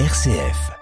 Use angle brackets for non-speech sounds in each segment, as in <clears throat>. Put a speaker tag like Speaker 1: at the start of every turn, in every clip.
Speaker 1: RCF.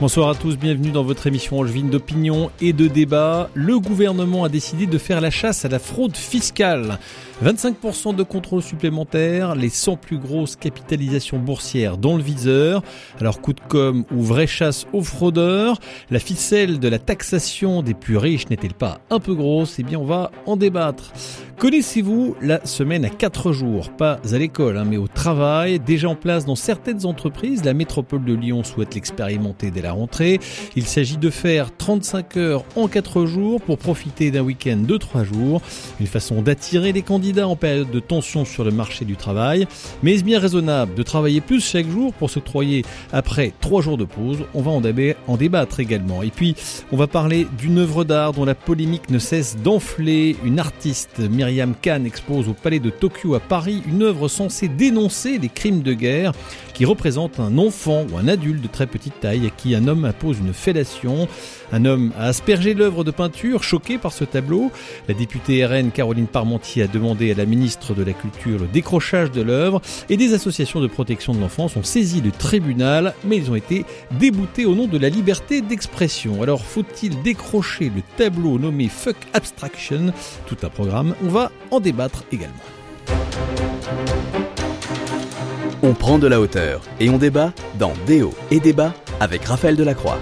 Speaker 2: Bonsoir à tous, bienvenue dans votre émission angevine d'opinion et de débat. Le gouvernement a décidé de faire la chasse à la fraude fiscale. 25% de contrôle supplémentaire, les 100 plus grosses capitalisations boursières dans le viseur. Alors coup de com ou vraie chasse aux fraudeurs, la ficelle de la taxation des plus riches n'est-elle pas un peu grosse? Eh bien on va en débattre. Connaissez-vous la semaine à 4 jours? Pas à l'école, hein, mais au travail, déjà en place dans certaines entreprises. La métropole de Lyon souhaite l'expérimenter dès la rentrée. Il s'agit de faire 35 heures en 4 jours pour profiter d'un week-end de 3 jours. Une façon d'attirer les candidats en période de tension sur le marché du travail. Mais est-ce bien raisonnable de travailler plus chaque jour pour s'octroyer après trois jours de pause? On va en, débattre également. Et puis, on va parler d'une œuvre d'art dont la polémique ne cesse d'enfler. Une artiste, Myriam Khan, expose au Palais de Tokyo à Paris une œuvre censée dénoncer les crimes de guerre qui représente un enfant ou un adulte de très petite taille à qui un homme impose une fellation. Un homme a aspergé l'œuvre de peinture, choqué par ce tableau. La députée RN Caroline Parmentier a demandé à la ministre de la Culture le décrochage de l'œuvre et des associations de protection de l'enfance ont saisi le tribunal, mais ils ont été déboutés au nom de la liberté d'expression. Alors faut-il décrocher le tableau nommé Fuck Abstraction? Tout un programme, on va en débattre également.
Speaker 1: On prend de la hauteur et on débat dans Déo et débat avec Raphaël Delacroix.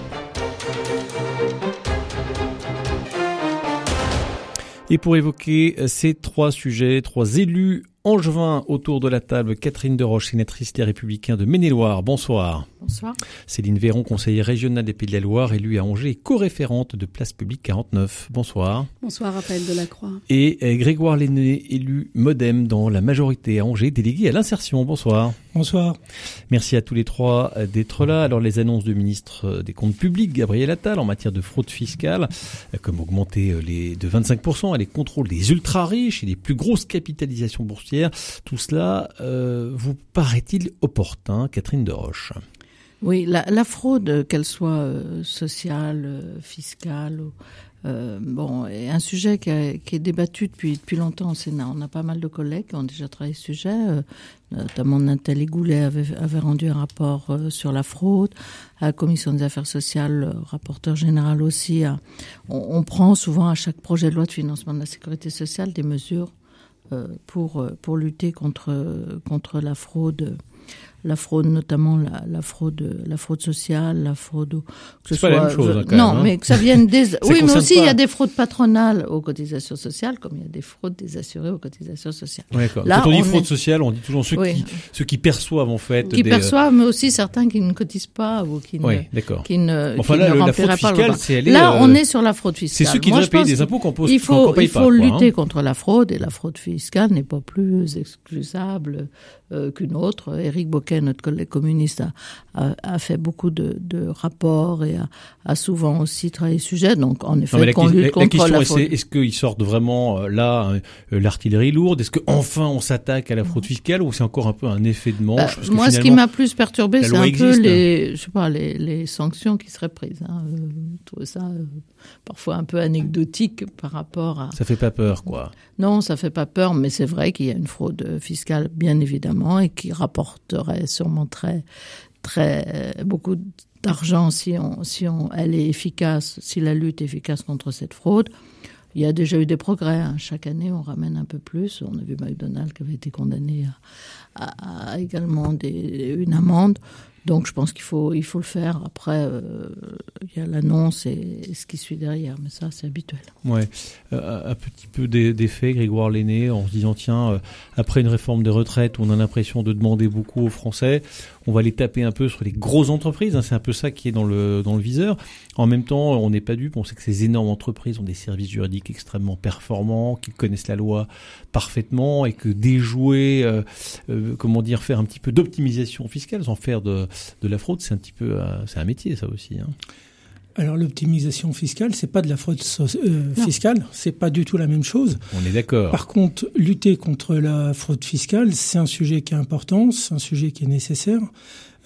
Speaker 2: Et pour évoquer euh, ces trois sujets, trois élus angevin autour de la table, Catherine Deroche, sénatrice des Républicains de Maine-et-Loire. Bonsoir.
Speaker 3: Bonsoir.
Speaker 2: Céline Véron, conseillère régionale des Pays de la Loire, élue à Angers et co-référente de Place Publique 49. Bonsoir.
Speaker 3: Bonsoir, Raphaël Delacroix.
Speaker 2: Et euh, Grégoire Lenné, élu Modem dans la majorité à Angers, délégué à l'insertion. Bonsoir.
Speaker 4: Bonsoir.
Speaker 2: Merci à tous les trois euh, d'être là. Alors les annonces du ministre euh, des Comptes publics, Gabriel Attal, en matière de fraude fiscale, comme augmenter les de 25% les contrôles des ultra riches et les plus grosses capitalisations boursières, tout cela vous paraît-il opportun, Catherine Deroche
Speaker 3: oui, la, fraude, qu'elle soit euh, sociale, euh, fiscale, euh, bon, est un sujet qui, est débattu depuis depuis longtemps au Sénat. On a pas mal de collègues qui ont déjà travaillé ce sujet, euh, notamment Nathalie Goulet avait, rendu un rapport sur la fraude. À la commission des affaires sociales, le rapporteur général aussi. on, prend souvent à chaque projet de loi de financement de la sécurité sociale des mesures pour pour lutter contre contre la fraude la fraude, notamment la, la, fraude, la fraude sociale, la fraude.
Speaker 2: Que ce pas la même chose, hein,
Speaker 3: non,
Speaker 2: hein.
Speaker 3: mais que ça vienne des. <laughs> oui, mais aussi il y a des fraudes patronales aux cotisations sociales, comme il y a des fraudes des assurés aux cotisations sociales.
Speaker 2: Là, Quand on dit fraude sociale, on dit toujours ceux qui ceux qui perçoivent en fait.
Speaker 3: Qui perçoivent, mais aussi certains qui ne cotisent pas ou qui
Speaker 2: oui,
Speaker 3: ne qui ne,
Speaker 2: enfin,
Speaker 3: qui
Speaker 2: là,
Speaker 3: ne
Speaker 2: la fraude fiscale,
Speaker 3: c'est Là, on est sur la fraude fiscale.
Speaker 2: C'est ceux qui devraient payer des impôts qu'on pose.
Speaker 3: Il faut
Speaker 2: il
Speaker 3: faut lutter contre la fraude et la fraude fiscale n'est pas plus excusable euh, qu'une autre. Éric Notre collègue communiste, a, a, fait beaucoup de, de rapports et a, a, souvent aussi travaillé ce sujet. Donc, en effet, contre la,
Speaker 2: la question, est-ce qu'ils sortent vraiment euh, là euh, l'artillerie lourde? Est-ce qu'enfin on s'attaque à la fraude fiscale ou c'est encore un peu un effet de manche?
Speaker 3: Bah, Moi, ce qui m'a plus perturbé, c'est un peu les, je sais pas, les, les sanctions qui seraient prises. Hein. tout ça, parfois un peu anecdotique par rapport à.
Speaker 2: Ça fait pas peur, quoi.
Speaker 3: Non, ça fait pas peur, mais c'est vrai qu'il y a une fraude fiscale, bien évidemment et qui rapporterait sûrement très, très beaucoup d'argent si on, si on, elle est efficace, si la lutte est efficace contre cette fraude. Il y a déjà eu des progrès. Hein. Chaque année, on ramène un peu plus. On a vu McDonald's qui avait été condamné à, à, également une amende. Donc je pense qu'il faut, il faut le faire. Après, euh, il y a l'annonce et, ce qui suit derrière, mais ça c'est habituel.
Speaker 2: Ouais, euh, un petit peu d'effet, Grégoire Lenné, en se disant tiens, euh, après une réforme des retraites, on a l'impression de demander beaucoup aux Français, on va les taper un peu sur les grosses entreprises. Hein, c'est un peu ça qui est dans le dans le viseur. En même temps, on n'est pas dupe. On sait que ces énormes entreprises ont des services juridiques extrêmement performants, qui connaissent la loi parfaitement et que déjouer, comment dire, faire un petit peu d'optimisation fiscale sans faire de de la fraude, c'est un petit peu, euh, c'est un métier ça aussi. Hein.
Speaker 4: Alors l'optimisation fiscale, c'est pas de la fraude euh, fiscale, c'est pas du tout la même chose.
Speaker 2: On est d'accord.
Speaker 4: Par contre, lutter contre la fraude fiscale, c'est un sujet qui est important, c'est un sujet qui est nécessaire.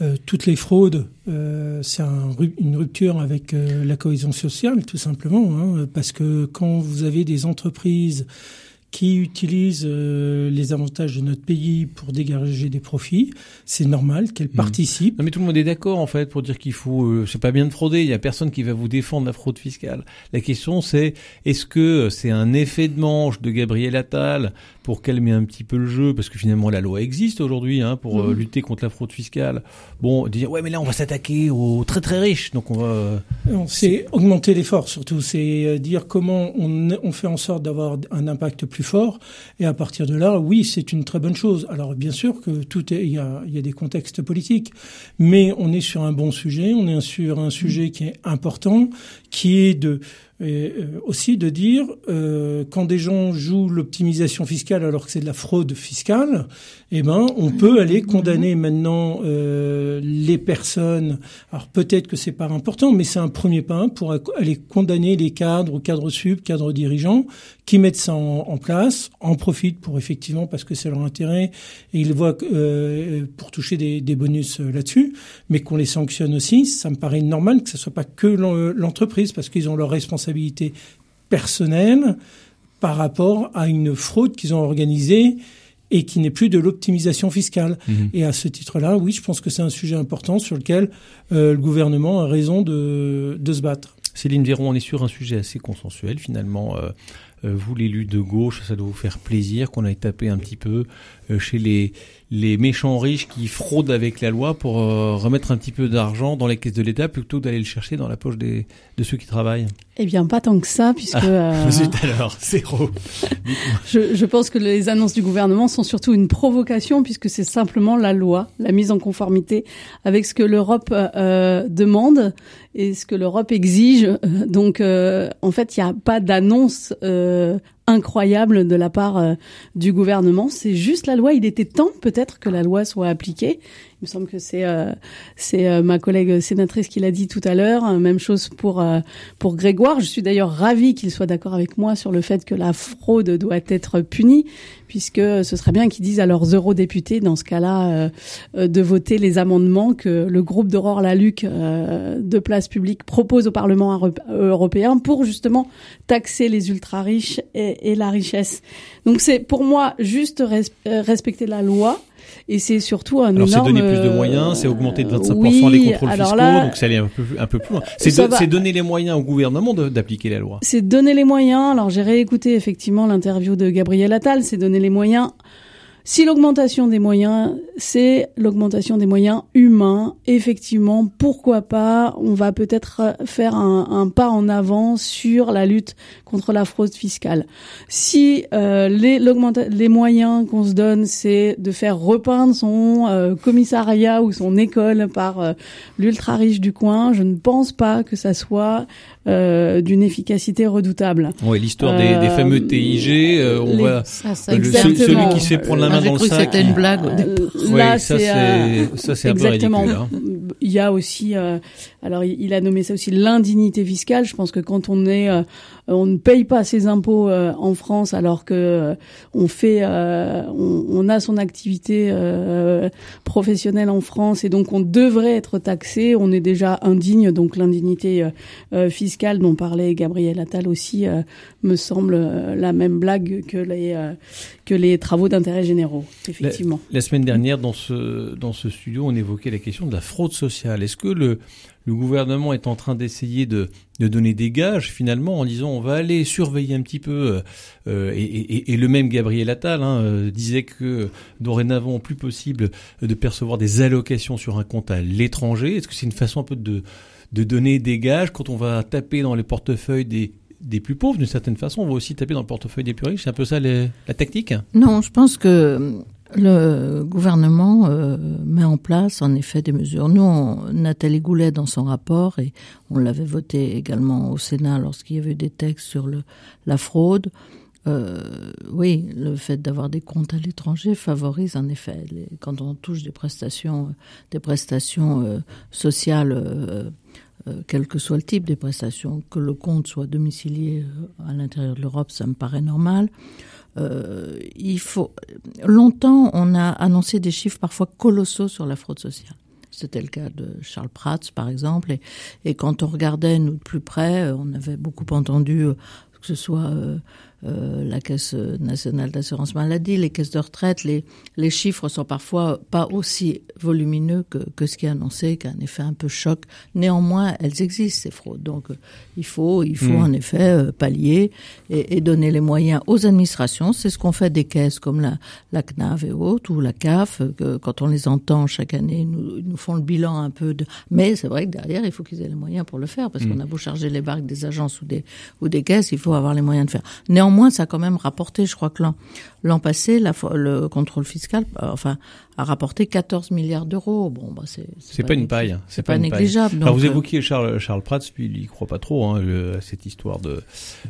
Speaker 4: Euh, toutes les fraudes, euh, c'est un, une rupture avec euh, la cohésion sociale, tout simplement, hein, parce que quand vous avez des entreprises qui utilisent euh, les avantages de notre pays pour dégager des profits. C'est normal qu'elles
Speaker 2: Hmm.
Speaker 4: participent.
Speaker 2: Non mais tout le monde est d'accord en fait pour dire qu'il faut euh, c'est pas bien de frauder, il y a personne qui va vous défendre la fraude fiscale. La question c'est est-ce que c'est un effet de manche de Gabriel Attal pour calmer un petit peu le jeu? Parce que finalement la loi existe aujourd'hui hein, pour euh,
Speaker 3: Mhm.
Speaker 2: lutter contre la fraude fiscale. Bon, dire ouais mais là on va s'attaquer aux très très riches donc on va euh,
Speaker 4: Non, C'est augmenter l'effort surtout, c'est euh, dire comment on, on fait en sorte d'avoir un impact plus fort. Et à partir de là, oui, c'est une très bonne chose. Alors bien sûr que tout est, il il y a des contextes politiques, mais on est sur un bon sujet, on est sur un sujet qui est important, qui est de et, euh, aussi de dire euh, quand des gens jouent l'optimisation fiscale alors que c'est de la fraude fiscale, eh ben on peut aller condamner maintenant euh, les personnes. Alors peut-être que c'est pas important, mais c'est un premier pas pour aller condamner les cadres, cadres sub, cadres dirigeants qui mettent ça en, en place, en profitent pour effectivement parce que c'est leur intérêt et ils voient euh, pour toucher des, des bonus euh, là-dessus, mais qu'on les sanctionne aussi. Ça me paraît normal que ce soit pas que l'en- l'entreprise parce qu'ils ont leur responsabilité personnelle par rapport à une fraude qu'ils ont organisée et qui n'est plus de l'optimisation fiscale.
Speaker 2: Mhm.
Speaker 4: Et à ce titre-là, oui, je pense que c'est un sujet important sur lequel euh, le gouvernement a raison de, de se battre.
Speaker 2: Céline Véron, on est sur un sujet assez consensuel finalement. Euh, euh, vous, l'élu de gauche, ça doit vous faire plaisir qu'on aille taper un petit peu euh, chez les, les méchants riches qui fraudent avec la loi pour euh, remettre un petit peu d'argent dans les caisses de l'État plutôt que d'aller le chercher dans la poche des, de ceux qui travaillent.
Speaker 5: Eh bien, pas tant que ça, puisque
Speaker 2: Ah,
Speaker 5: euh, <laughs>
Speaker 2: Zut alors, zéro. <laughs>
Speaker 5: je, je pense que les annonces du gouvernement sont surtout une provocation, puisque c'est simplement la loi, la mise en conformité avec ce que l'Europe euh, demande et ce que l'Europe exige. Euh, Donc, euh, en fait, il n'y a pas d'annonce euh, incroyable de la part euh, du gouvernement. C'est juste la loi. Il était temps, peut-être, que la loi soit appliquée. Me semble que c'est euh, c'est euh, ma collègue sénatrice qui l'a dit tout à l'heure. Même chose pour euh, pour Grégoire. Je suis d'ailleurs ravie qu'il soit d'accord avec moi sur le fait que la fraude doit être punie, puisque ce serait bien qu'ils disent à leurs eurodéputés, dans ce cas-là, euh, euh, de voter les amendements que le groupe d'Aurore Laluc euh, de Place Publique propose au Parlement euro- européen pour justement taxer les ultra riches et, la richesse. Donc c'est pour moi juste res- respecter la loi. Et c'est surtout un
Speaker 2: Alors c'est
Speaker 5: énorme.
Speaker 2: donner plus de
Speaker 5: euh,
Speaker 2: moyens, c'est augmenter de 25%
Speaker 5: oui,
Speaker 2: les contrôles
Speaker 5: alors
Speaker 2: fiscaux,
Speaker 5: là,
Speaker 2: donc c'est aller un peu, plus- un peu plus loin. C'est c'est donner les moyens au gouvernement d'appliquer la loi.
Speaker 5: C'est donner les moyens. Alors j'ai réécouté effectivement l'interview de Gabriel Attal. C'est donner les moyens. Si l'augmentation des moyens, c'est l'augmentation des moyens humains, effectivement, pourquoi pas On va peut-être faire un, un pas en avant sur la lutte contre la fraude fiscale. Si euh, les, les moyens qu'on se donne, c'est de faire repeindre son euh, commissariat ou son école par euh, l'ultra riche du coin, je ne pense pas que ça soit euh, d'une efficacité redoutable.
Speaker 2: Ouais, l'histoire des, des fameux TIG, euh, on
Speaker 5: les-
Speaker 2: va
Speaker 3: Ça,
Speaker 2: le- celui qui se fait prendre la main dans le sac.
Speaker 3: c'était une blague. au.
Speaker 5: Euh, là,
Speaker 2: ça
Speaker 5: c'est euh,
Speaker 2: ça c'est un peu
Speaker 5: exactement.
Speaker 2: ridicule. hein.
Speaker 5: Il y a aussi, euh, alors il il a nommé ça aussi l'indignité fiscale. Je pense que quand on est, euh, on ne paye pas ses impôts euh, en France alors que euh, on fait, euh, on, a son activité euh, professionnelle en France et donc on devrait être taxé. On est déjà indigne, donc l'indignité euh, euh, fiscale dont parlait Gabriel Attal aussi euh, me semble euh, la même blague que les euh, travaux d'intérêt généraux. Effectivement.
Speaker 2: La semaine dernière, dans ce, dans ce studio, on évoquait la question de la fraude sociale. Est-ce que le, le gouvernement est en train d'essayer de, donner des gages, finalement, en disant on va aller surveiller un petit peu euh, et, et- le même Gabriel Attal hein, euh, disait que dorénavant, plus possible de percevoir des allocations sur un compte à l'étranger. Est-ce que c'est une façon un peu de, donner des gages quand on va taper dans les portefeuilles des plus pauvres? D'une certaine façon, on va aussi taper dans le portefeuille des plus riches. C'est un peu ça la tactique?
Speaker 3: Non, je pense que le gouvernement euh, met en place en effet des mesures. Nous, on- Nathalie Goulet, dans son rapport, et on l'avait voté également au Sénat lorsqu'il y avait eu des textes sur le, la fraude, euh, oui, le fait d'avoir des comptes à l'étranger favorise en effet, les, quand on touche des prestations, euh, des prestations euh, sociales, euh, euh, quel que soit le type des prestations, que le compte soit domicilié euh, à l'intérieur de l'Europe, ça me paraît normal. Euh, il faut longtemps, on a annoncé des chiffres parfois colossaux sur la fraude sociale. C'était le cas de Charles Prats, par exemple. Et, et quand on regardait, nous, de plus près, on avait beaucoup entendu euh, que ce soit euh, euh, la Caisse nationale d'assurance maladie, les caisses de retraite, les, les chiffres sont parfois pas aussi volumineux que, que ce qui est annoncé, qu'un effet un peu choc. Néanmoins, elles existent, ces fraudes. Donc, euh, il faut, il faut
Speaker 2: Mm.
Speaker 3: en effet euh, pallier et, et donner les moyens aux administrations. C'est ce qu'on fait des caisses comme la, la CNAV et autres, ou la CAF, que quand on les entend chaque année, ils nous, ils nous font le bilan un peu de... Mais c'est vrai que derrière, il faut qu'ils aient les moyens pour le faire, parce
Speaker 2: Mm.
Speaker 3: qu'on a beau charger les barques des agences ou des, ou des caisses, il faut avoir les moyens de faire. Néanmoins, ça a quand même rapporté, je crois que l'an, l'an passé, la, le contrôle fiscal, euh, enfin, a rapporté 14 milliards d'euros. Bon, bah, c'est,
Speaker 2: C'est pas une paille. hein.
Speaker 3: C'est pas, négligeable.
Speaker 2: Alors vous
Speaker 3: euh,
Speaker 2: évoquiez Charles, Charles Prats, puis il y croit pas trop hein, le- à cette histoire de,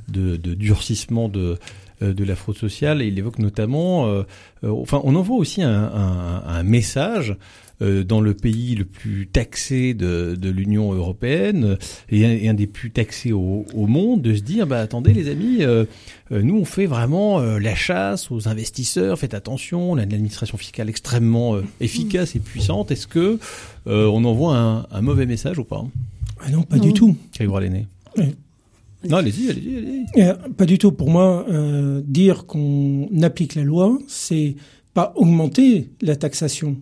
Speaker 2: de, de durcissement de, euh, de la fraude sociale. Et il évoque notamment, euh, euh, enfin, on envoie aussi un, un, un message euh, dans le pays le plus taxé de, de l'Union européenne et un, et un des plus taxés au, au monde, de se dire, bah attendez les amis, euh, euh, nous on fait vraiment euh, la chasse aux investisseurs, faites attention, on a une administration fiscale extrêmement euh, efficace et puissante. Est-ce que euh, on envoie un, un mauvais message ou pas?
Speaker 4: Ah non, pas
Speaker 5: Non.
Speaker 4: du tout.
Speaker 2: Grégoire Lenné.
Speaker 4: Oui.
Speaker 2: Non, allez-y, allez-y, allez-y.
Speaker 4: Euh, pas du tout. Pour moi, euh, dire qu'on applique la loi, c'est pas augmenter la taxation,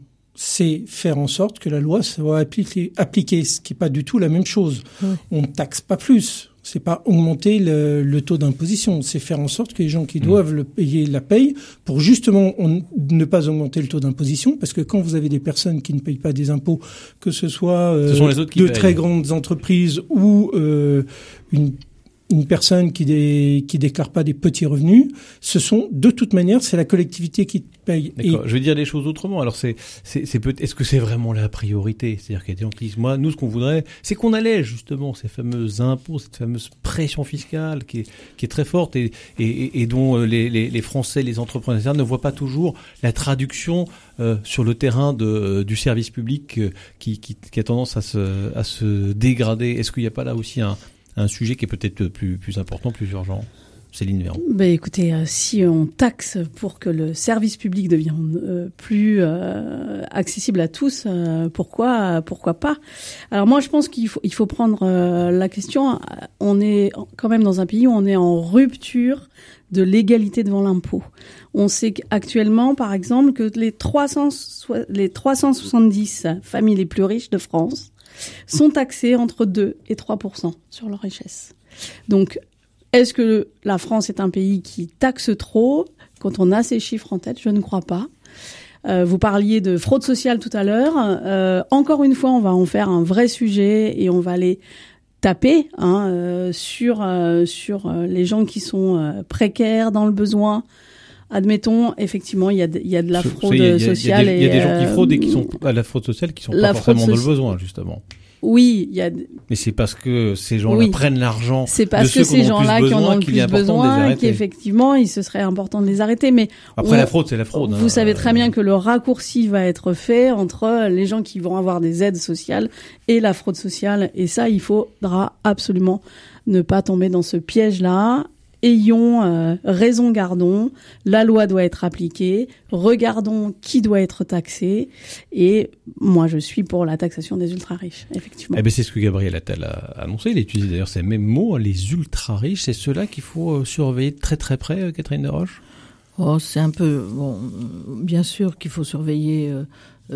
Speaker 4: c'est faire en sorte que la loi soit appliquée, appliquée ce qui est pas du tout la même chose.
Speaker 3: Oui.
Speaker 4: On ne taxe pas plus. C'est pas augmenter le, le taux d'imposition, c'est faire en sorte que les gens qui
Speaker 2: Mm.
Speaker 4: doivent le payer la payent pour justement on- ne pas augmenter le taux d'imposition, parce que quand vous avez des personnes qui ne payent pas des impôts, que ce soit euh,
Speaker 2: Ce sont les autres qui
Speaker 4: de
Speaker 2: payent.
Speaker 4: très grandes entreprises ou euh, une une personne qui dé, déclare pas des petits revenus, ce sont de toute manière c'est la collectivité qui paye.
Speaker 2: Je vais dire les choses autrement. Alors, est-ce que c'est vraiment la priorité? C'est-à-dire qu'il y a des gens qui disent, moi, nous, ce qu'on voudrait, c'est qu'on allège justement ces fameux impôts, cette fameuse pression fiscale qui est, très forte et, dont euh, les, Français, les entrepreneurs ne voient pas toujours la traduction euh, sur le terrain de, du service public euh, qui, a tendance à se dégrader. Est-ce qu'il n'y a pas là aussi un, un sujet qui est peut-être plus, plus important, plus urgent Céline Véran.
Speaker 5: Ben écoutez, euh, si on taxe pour que le service public devienne euh, plus euh, accessible à tous, euh, pourquoi pourquoi pas? Alors moi, je pense qu'il faut il faut prendre euh, la question. On est quand même dans un pays où on est en rupture de l'égalité devant l'impôt. On sait qu'actuellement, par exemple, que les 300 soi- les 370 familles les plus riches de France sont taxées entre 2 et 3% sur leur richesse. Donc est-ce que la France est un pays qui taxe trop? Quand on a ces chiffres en tête, je ne crois pas. Euh, vous parliez de fraude sociale tout à l'heure. Euh, encore une fois, on va en faire un vrai sujet et on va aller taper hein, euh, sur sur les gens qui sont précaires dans le besoin. Admettons, effectivement, il y a de, il y a de la fraude
Speaker 2: il y a-
Speaker 5: sociale.
Speaker 2: Il y a, des- il y a des gens qui
Speaker 5: et,
Speaker 2: fraudent et qui
Speaker 5: euh,
Speaker 2: sont à la fraude sociale qui sont pas forcément dans le besoin justement.
Speaker 5: Oui, il y a.
Speaker 2: Mais c'est parce que ces gens-là
Speaker 5: Oui.
Speaker 2: prennent l'argent.
Speaker 5: C'est
Speaker 2: de
Speaker 5: parce
Speaker 2: ceux
Speaker 5: que ces gens-là qui en ont le plus besoin, qu'effectivement, il se serait important de les arrêter. Mais
Speaker 2: Après
Speaker 5: on-
Speaker 2: la fraude, c'est la fraude.
Speaker 5: Vous
Speaker 2: hein.
Speaker 5: savez très bien que le raccourci va être fait entre les gens qui vont avoir des aides sociales et la fraude sociale. Et ça, il faudra absolument ne pas tomber dans ce piège-là. Ayons euh, raison gardons, la loi doit être appliquée, regardons qui doit être taxé, et moi je suis pour la taxation des ultra-riches, effectivement.
Speaker 2: Eh ben, c'est ce que Gabriel Attal a annoncé. Il a utilisé d'ailleurs ces mêmes mots, hein, les ultra riches. C'est ceux-là qu'il faut euh, surveiller de très très près, euh, Catherine Deroche?
Speaker 3: Oh, c'est un peu bon. Bien sûr qu'il faut surveiller euh,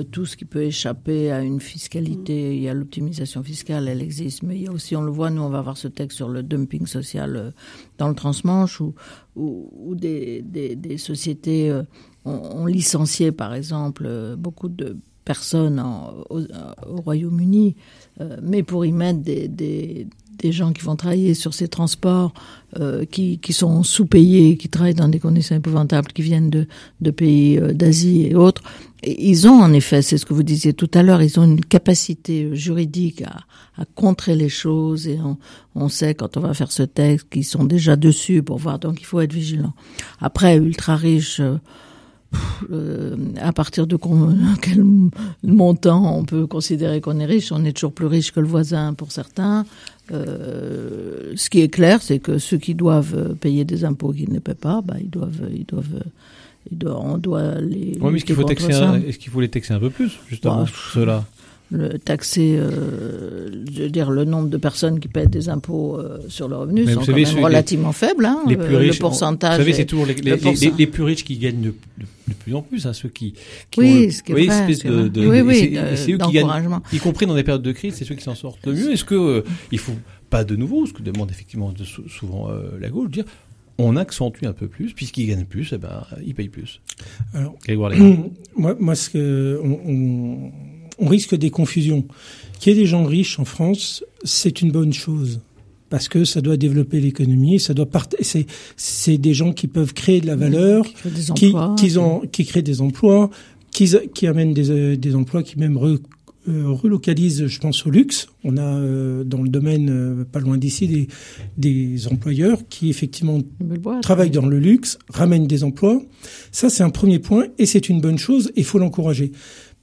Speaker 3: tout ce qui peut échapper à une fiscalité. Il y a l'optimisation fiscale, elle existe, mais il y a aussi, on le voit, nous on va avoir ce texte sur le dumping social euh, dans le transmanche où, où, où des, des, des sociétés euh, ont, ont licencié, par exemple, euh, beaucoup de personnes en- au, au Royaume-Uni, euh, mais pour y mettre des, des, des gens qui vont travailler sur ces transports, euh, qui, qui sont sous-payés, qui travaillent dans des conditions épouvantables, qui viennent de, de pays euh, d'Asie et autres. Ils ont en effet, c'est ce que vous disiez tout à l'heure, ils ont une capacité juridique à, à contrer les choses et on, on sait quand on va faire ce texte qu'ils sont déjà dessus pour voir. Donc il faut être vigilant. Après, ultra riche. euh, euh, à partir de <laughs> quel montant on peut considérer qu'on est riche On est toujours plus riche que le voisin pour certains. Euh, ce qui est clair, c'est que ceux qui doivent euh, payer des impôts qu'ils ne paient pas, bah, ils doivent, ils doivent, ils doivent, on doit les.
Speaker 2: Mais est-ce qu'il faut taxer, un- est-ce qu'il faut les taxer un peu plus, justement,
Speaker 3: Bah,
Speaker 2: ceux-là
Speaker 3: le taxer, euh, je veux dire, le nombre de personnes qui paient des impôts euh, sur le revenu
Speaker 2: Mais
Speaker 3: sont quand
Speaker 2: savez,
Speaker 3: même relativement faibles. Hein,
Speaker 2: les
Speaker 3: le-
Speaker 2: plus riches,
Speaker 3: le pourcentage.
Speaker 2: Vous savez,
Speaker 3: est-
Speaker 2: c'est toujours les, les, les- les plus riches qui gagnent de, de- de plus en plus, hein, ceux qui, qui
Speaker 3: Oui,
Speaker 2: ont
Speaker 3: ce qui est vrai,
Speaker 2: espèce de,
Speaker 3: Oui, oui,
Speaker 2: c'est- eux qui gagnent,
Speaker 3: d'encouragement.
Speaker 2: y compris dans des périodes de crise, c'est ceux qui s'en sortent le mieux. Est-ce que euh, il faut pas de nouveau, ce que demande effectivement souvent euh, la gauche, dire on accentue un peu plus, puisqu'ils gagnent plus, eh ben, ils payent plus?
Speaker 4: Alors, <clears throat> moi, moi, ce que on, on- on risque des confusions. Qu'il y ait des gens riches en France, c'est une bonne chose parce que ça doit développer l'économie, ça doit part... c'est c'est des gens qui peuvent créer de la valeur,
Speaker 3: qui créent des
Speaker 4: qui
Speaker 3: emplois.
Speaker 4: qui, ont, qui créent des emplois, qui, qui amènent des, euh, des emplois, qui même re- euh, relocalisent, je pense, au luxe. On a euh, dans le domaine euh, pas loin d'ici des, des employeurs qui effectivement
Speaker 3: boîte.
Speaker 4: travaillent dans le luxe, ramènent des emplois. Ça, c'est un premier point et c'est une bonne chose et il faut l'encourager.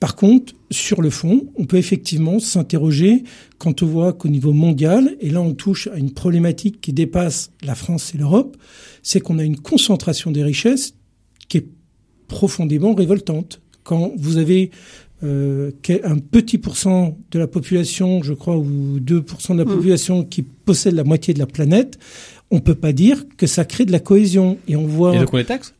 Speaker 4: Par contre, sur le fond, on peut effectivement s'interroger quand on voit qu'au niveau mondial, et là on touche à une problématique qui dépasse la France et l'Europe, c'est qu'on a une concentration des richesses qui est profondément révoltante. Quand vous avez euh, un petit pourcent de la population, je crois, ou 2% de la
Speaker 5: Mm.
Speaker 4: population qui possède la moitié de la planète, on peut pas dire que ça crée de la cohésion. Et on voit,
Speaker 2: Et donc on les taxe?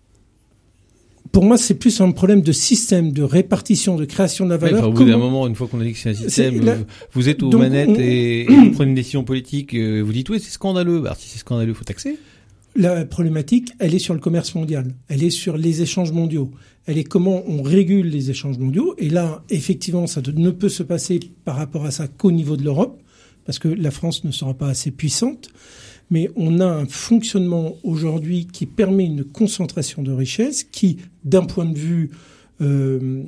Speaker 4: Pour moi, c'est plus un problème de système, de répartition, de création de la
Speaker 2: Ouais,
Speaker 4: valeur.
Speaker 2: enfin, au bout d'un moment, une fois qu'on a dit que c'est un système,
Speaker 4: la-
Speaker 2: vous- êtes aux
Speaker 4: Donc,
Speaker 2: manettes
Speaker 4: on-
Speaker 2: et, et <clears throat> vous prenez une décision politique, euh, vous dites oui, c'est scandaleux. Bah, si c'est scandaleux, il faut taxer.
Speaker 4: La problématique, elle est sur le commerce mondial. Elle est sur les échanges mondiaux. Elle est comment on régule les échanges mondiaux. Et là, effectivement, ça ne peut se passer par rapport à ça qu'au niveau de l'Europe, parce que la France ne sera pas assez puissante. Mais on a un fonctionnement aujourd'hui qui permet une concentration de richesses qui, d'un point de vue euh,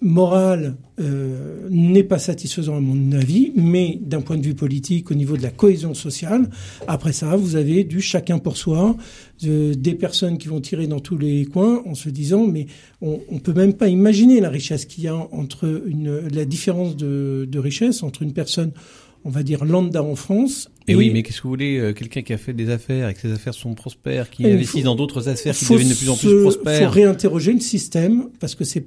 Speaker 4: moral, euh, n'est pas satisfaisant à mon avis, mais d'un point de vue politique, au niveau de la cohésion sociale, après ça, vous avez du chacun pour soi, des personnes qui vont tirer dans tous les coins en se disant, mais on, on peut même pas imaginer la richesse qu'il y a entre une, la différence de, de richesse entre une personne, on va dire lambda en France.
Speaker 2: Mais
Speaker 4: et-
Speaker 2: oui, mais qu'est-ce que vous voulez euh, Quelqu'un qui a fait des affaires et que ses affaires sont prospères, qui
Speaker 4: il
Speaker 2: investit
Speaker 4: faut-
Speaker 2: dans d'autres affaires qui
Speaker 4: faut
Speaker 2: deviennent de plus en plus
Speaker 4: se- faut
Speaker 2: prospères.
Speaker 4: réinterroger le système parce que c'est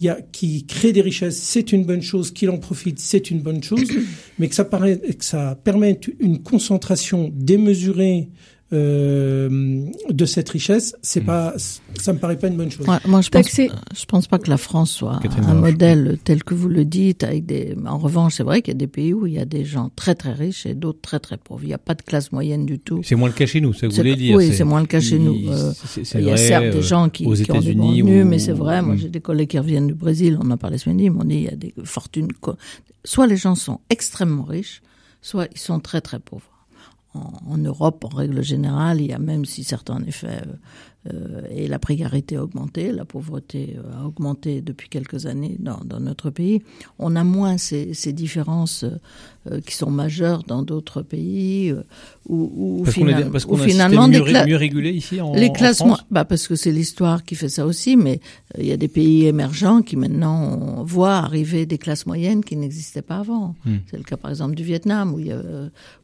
Speaker 4: il y a qui crée des richesses, c'est une bonne chose, qu'il en profite, c'est une bonne chose, <coughs> mais que ça paraît que ça permette une concentration démesurée euh, de cette richesse, c'est
Speaker 2: Mm.
Speaker 4: pas ça me paraît pas une bonne chose.
Speaker 3: Ouais, moi, je pense, je pense pas que la France soit
Speaker 2: Catherine
Speaker 3: un modèle tel que vous le dites. Avec des, en revanche, c'est vrai qu'il y a des pays où il y a des gens très très riches et d'autres très très pauvres. Il n'y a pas de classe moyenne du tout.
Speaker 2: C'est moins le cas chez nous, ça que vous
Speaker 3: C'est-
Speaker 2: voulez dire.
Speaker 3: oui, c'est moins le cas chez
Speaker 2: il-
Speaker 3: nous. Euh, Il y a
Speaker 2: vrai,
Speaker 3: certes
Speaker 2: euh,
Speaker 3: des gens qui,
Speaker 2: aux
Speaker 3: qui ont des
Speaker 2: États-Unis
Speaker 3: revenus,
Speaker 2: ou-
Speaker 3: mais c'est vrai. Moi,
Speaker 2: Mm.
Speaker 3: j'ai des collègues qui reviennent du Brésil. On en parlait ce midi. Ils m'ont dit il y a des fortunes. Soit les gens sont extrêmement riches, soit ils sont très très pauvres. En, en Europe, en règle générale, il y a même si certains en effet euh, euh, et la précarité a augmenté, la pauvreté euh, a augmenté depuis quelques années dans, dans notre pays. On a moins ces, ces différences euh, qui sont majeures dans d'autres pays euh, où, où,
Speaker 2: Parce
Speaker 3: final-
Speaker 2: parce
Speaker 3: où finalement
Speaker 2: système
Speaker 3: des
Speaker 2: mieux, mieux régulé ici en,
Speaker 3: les
Speaker 2: en
Speaker 3: classements,
Speaker 2: France
Speaker 3: bah parce que c'est l'histoire qui fait ça aussi, mais euh, il y a des pays émergents qui maintenant voit arriver des classes moyennes qui n'existaient pas avant.
Speaker 2: Hmm.
Speaker 3: C'est le cas par exemple du Vietnam où, il y a,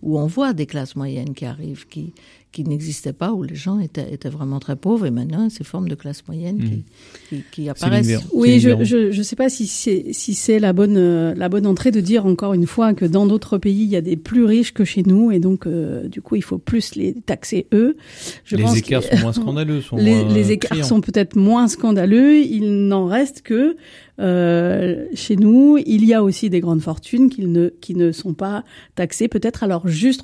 Speaker 3: où on voit des classes moyennes qui arrivent, qui qui n'existaient pas, où les gens étaient, étaient vraiment très pauvres, et maintenant ces formes de classes moyennes
Speaker 2: Hmm.
Speaker 3: qui, qui, qui apparaissent.
Speaker 5: Oui, je, je sais pas si c'est si c'est la bonne euh, la bonne entrée de dire encore une fois que dans d'autres pays il y a des plus riches que chez nous et donc euh, du coup il faut plus les taxer eux. Je
Speaker 2: les
Speaker 5: pense
Speaker 2: écarts sont moins <laughs> scandaleux. Sont
Speaker 5: les,
Speaker 2: moins
Speaker 5: les écarts sont peut-être moins scandaleux. Il n'en reste que euh, chez nous, il y a aussi des grandes fortunes qui ne qui ne sont pas taxées peut-être à leur juste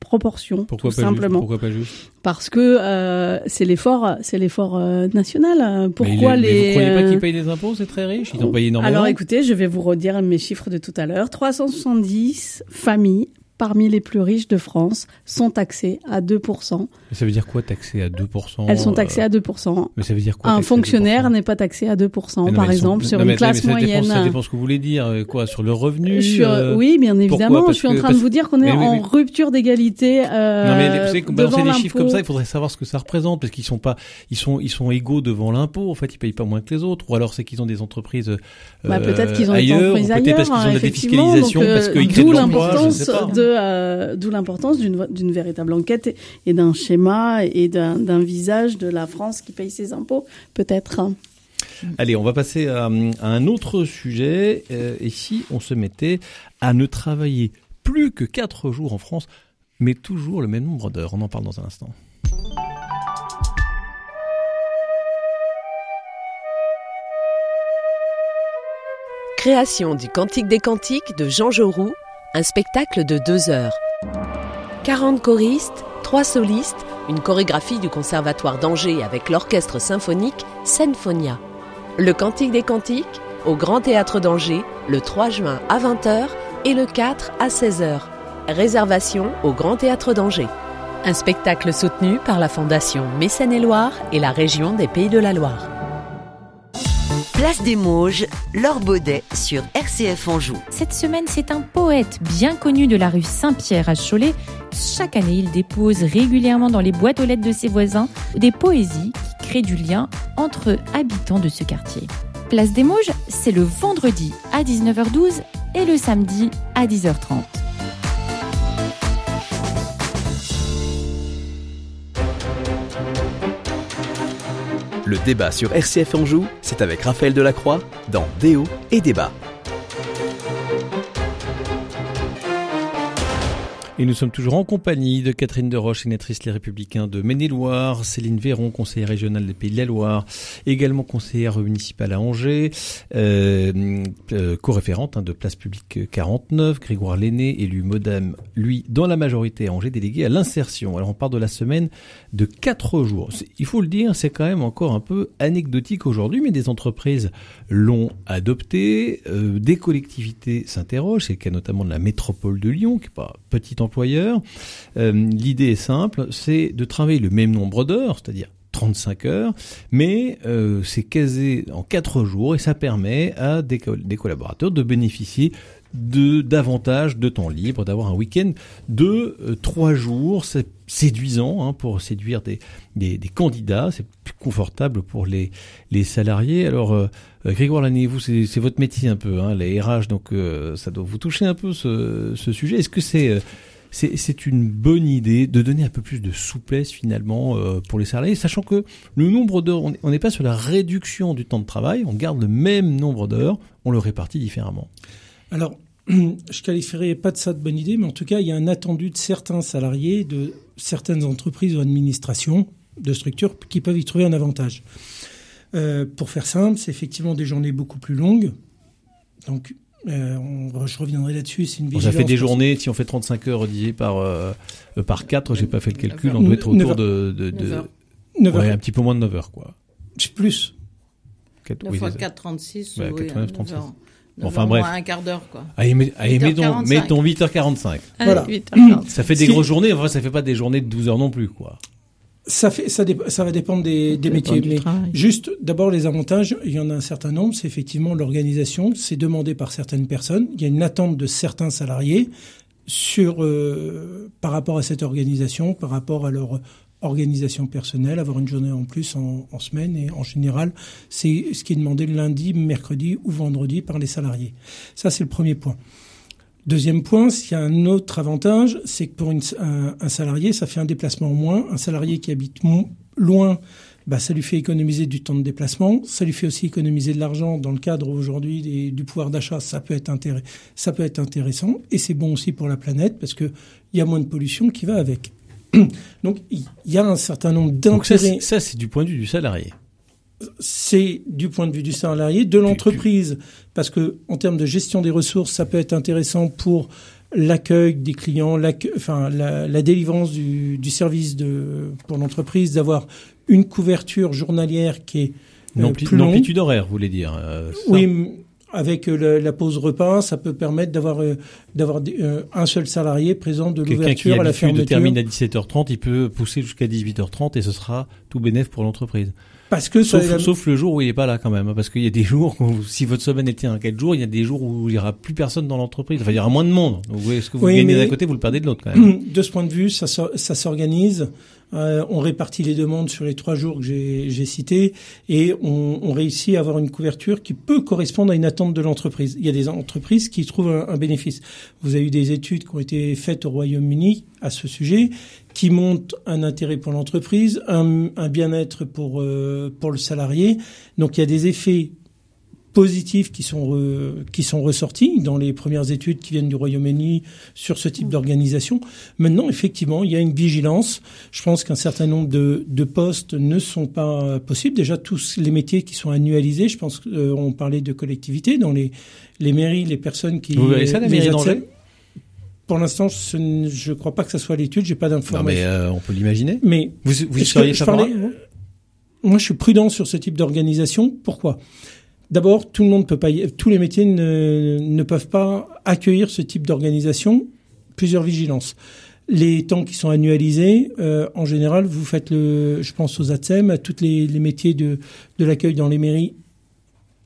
Speaker 5: proportion,
Speaker 2: Pourquoi
Speaker 5: tout
Speaker 2: pas
Speaker 5: simplement,
Speaker 2: juste Pourquoi pas juste?
Speaker 5: Parce que euh, c'est l'effort, c'est l'effort euh, national.
Speaker 2: Mais
Speaker 5: Pourquoi
Speaker 2: il- mais
Speaker 5: les
Speaker 2: Vous croyez pas
Speaker 5: euh,
Speaker 2: qu'ils payent des impôts C'est très riche. Ils en payent énormément?
Speaker 5: alors écoutez, je vais vous redire mes chiffres de tout à l'heure. 370 familles parmi les plus riches de France sont taxées à 2%.
Speaker 2: Mais ça veut dire quoi taxer à 2%
Speaker 5: Elles sont taxées
Speaker 2: euh,
Speaker 5: à 2%.
Speaker 2: Mais ça veut dire quoi
Speaker 5: Un fonctionnaire
Speaker 2: 2%
Speaker 5: n'est pas taxé à 2%,
Speaker 2: Mais non,
Speaker 5: par
Speaker 2: sont-
Speaker 5: exemple, sur
Speaker 2: non,
Speaker 5: une classe
Speaker 2: mais ça dépend-
Speaker 5: moyenne.
Speaker 2: Ça dépend ce que vous voulez dire. euh, Quoi Sur le revenu euh,
Speaker 5: oui, bien évidemment. Je suis en train de vous dire qu'on est
Speaker 2: oui,
Speaker 5: en rupture d'égalité. Euh,
Speaker 2: Non mais vous savez, balancer des chiffres comme ça, il faudrait savoir ce que ça représente parce qu'ils sont pas, ils sont, ils sont égaux devant l'impôt. En fait, ils payent pas moins que les autres. Ou alors c'est qu'ils ont des entreprises euh,
Speaker 5: Bah, peut-être qu'ils ont
Speaker 2: ailleurs, ou
Speaker 5: entreprises
Speaker 2: peut-être
Speaker 5: ailleurs,
Speaker 2: parce qu'ils ont de la défiscalisation, parce qu'ils créent l'emploi.
Speaker 5: De, euh, d'où l'importance d'une véritable enquête et, et d'un schéma et d'un visage de la France qui paye ses impôts, peut-être.
Speaker 2: Allez, on va passer à, un autre sujet. Euh, et si on se mettait à ne travailler plus que 4 jours en France, mais toujours le même nombre d'heures? On en parle dans un instant.
Speaker 6: Création du Cantique des Cantiques de Jean Jaurou, un spectacle de deux heures. 40 choristes, 3 solistes, une chorégraphie du Conservatoire d'Angers avec l'orchestre symphonique Sinfonia. Le Cantique des Cantiques au Grand Théâtre d'Angers le 3 juin à 20h et le 4 à 16h. Réservation au Grand Théâtre d'Angers. Un spectacle soutenu par la Fondation Mécène et Loire et la région des Pays de la Loire.
Speaker 7: Place des Mauges, Laure sur RCF Anjou.
Speaker 8: Cette semaine, c'est un poète bien connu de la rue Saint-Pierre à Cholet. Chaque année, il dépose régulièrement dans les boîtes aux lettres de ses voisins des poésies qui créent du lien entre habitants de ce quartier. Place des Mauges, c'est le vendredi à 19h12 et le samedi à 10h30.
Speaker 1: Le débat sur RCF Anjou, c'est avec Raphaël Delacroix dans Déo et Débat.
Speaker 2: Et nous sommes toujours en compagnie de Catherine Deroche, sénatrice Les Républicains de Maine-et-Loire, Céline Véron, conseillère régionale des Pays de la Loire, également conseillère municipale à Angers, euh, euh co-référente hein, de Place Publique 49, Grégoire Lenné, élu Modem, lui, dans la majorité à Angers, délégué à l'insertion. Alors on parle de la semaine de quatre jours. Il faut le dire, c'est quand même encore un peu anecdotique aujourd'hui, mais des entreprises l'ont adopté, euh, des collectivités s'interrogent, c'est le cas notamment de la métropole de Lyon, qui n'est pas petite Euh, l'idée est simple, c'est de travailler le même nombre d'heures, c'est-à-dire 35 heures, mais euh, c'est casé en 4 jours et ça permet à des, collaborateurs de bénéficier de davantage de temps libre, d'avoir un week-end de euh, trois jours. C'est séduisant hein, pour séduire des, candidats. C'est plus confortable pour les, les salariés. Alors, euh, Grégoire Lannier, vous, c'est votre métier un peu, hein, les RH, donc ça doit vous toucher un peu ce, ce sujet. Est-ce que c'est c'est une bonne idée de donner un peu plus de souplesse finalement euh, pour les salariés, sachant que le nombre d'heures, on n'est pas sur la réduction du temps de travail, on garde le même nombre d'heures, on le répartit différemment.
Speaker 4: Alors, <clears throat> je qualifierais pas de ça de bonne idée, mais en tout cas, il y a un attendu de certains salariés, de certaines entreprises ou administrations, de structures qui peuvent y trouver un avantage. Euh, pour faire simple, c'est effectivement des journées beaucoup plus longues. Donc, euh, on, je reviendrai là-dessus. C'est une
Speaker 2: Ça fait des journées, si on fait 35 heures divisé par, euh, par 4, j'ai pas fait le calcul, on doit être autour de, de, de 9 heures. Ouais, un petit peu moins de 9 heures, quoi.
Speaker 4: Plus.
Speaker 3: 4, 9 oui, fois 4, 36. Ouais, oui,
Speaker 2: 89, 36. Heures.
Speaker 3: Enfin bref. un quart d'heure, quoi.
Speaker 2: Allez, mais, allez mettons, mettons 8h45.
Speaker 3: Voilà. 8h45.
Speaker 2: Ça fait des grosses journées, enfin, ça fait pas des journées de 12 heures non plus, quoi.
Speaker 4: Ça, fait, ça, ça va dépendre des, des métiers. Mais juste, d'abord, les avantages, il y en a un certain nombre. C'est effectivement l'organisation. C'est demandé par certaines personnes. Il y a une attente de certains salariés sur, euh, par rapport à cette organisation, par rapport à leur organisation personnelle, avoir une journée en plus en, en semaine et en général, c'est ce qui est demandé le lundi, mercredi ou vendredi par les salariés. Ça, c'est le premier point. Deuxième point, s'il y a un autre avantage, c'est que pour une, un, salarié, ça fait un déplacement en moins. Un salarié qui habite loin, bah, ça lui fait économiser du temps de déplacement. Ça lui fait aussi économiser de l'argent dans le cadre aujourd'hui du pouvoir d'achat. Ça peut être ça peut être intéressant et c'est bon aussi pour la planète parce que il y a moins de pollution qui va avec. <clears throat> Donc il y a un certain nombre d'intérêts.
Speaker 2: Ça, c'est du point de vue du salarié
Speaker 4: c'est du point de vue du salarié, de l'entreprise, parce que en termes de gestion des ressources, ça peut être intéressant pour l'accueil des clients, enfin la, la délivrance du, du, service de pour l'entreprise, d'avoir une couverture journalière qui est
Speaker 2: euh, non, plus amplitude horaire, vous voulez dire euh,
Speaker 4: Oui, avec euh, la pause repas, ça peut permettre d'avoir euh, d'avoir un seul salarié présent de l'ouverture à la fermeture.
Speaker 2: Quelqu'un qui termine à 17h30, il peut pousser jusqu'à 18h30 et ce sera tout bénéf pour l'entreprise.
Speaker 4: Parce que
Speaker 2: sauf, sauf, le jour où il est pas là quand même, hein, parce qu'il y a des <laughs> jours où, si votre semaine était un quatre jours, il y a des jours où il y aura plus personne dans l'entreprise. Enfin, il y aura moins de monde. Donc, ce que vous gagnez d'un côté, vous le perdez de l'autre quand même. <clears throat>
Speaker 4: De ce point de vue, ça, ça s'organise. Euh, on répartit les demandes sur les trois jours que j'ai cités et on, on, réussit à avoir une couverture qui peut correspondre à une attente de l'entreprise. Il y a des entreprises qui trouvent un, un bénéfice. Vous avez eu des études qui ont été faites au Royaume-Uni à ce sujet qui montre un intérêt pour l'entreprise, un, un bien-être pour euh, pour le salarié. Donc il y a des effets positifs qui sont qui sont ressortis dans les premières études qui viennent du Royaume-Uni sur ce type d'organisation. Maintenant, effectivement, il y a une vigilance. Je pense qu'un certain nombre de, de postes ne sont pas possibles. Déjà, tous les métiers qui sont annualisés, je pense qu'on parlait de collectivité dans les les mairies, les personnes qui
Speaker 2: Vous voyez ça, la
Speaker 4: les
Speaker 2: mairie d'Angers
Speaker 4: Pour l'instant, ce je ne crois pas que ça soit l'étude. J'ai pas
Speaker 2: Non,
Speaker 4: d'informations.
Speaker 2: mais euh, on peut l'imaginer.
Speaker 4: mais
Speaker 2: Vous, vous seriez
Speaker 4: parlais-
Speaker 2: favorable vous
Speaker 4: moi, je suis prudent sur ce type d'organisation. Pourquoi? D'abord, tout le monde peut pas, y- tous les métiers ne, ne peuvent pas accueillir ce type d'organisation. Plusieurs vigilances. Les temps qui sont annualisés, euh, en général, vous faites le, je pense aux ATSEM, à tous les, les métiers de, de l'accueil dans les mairies.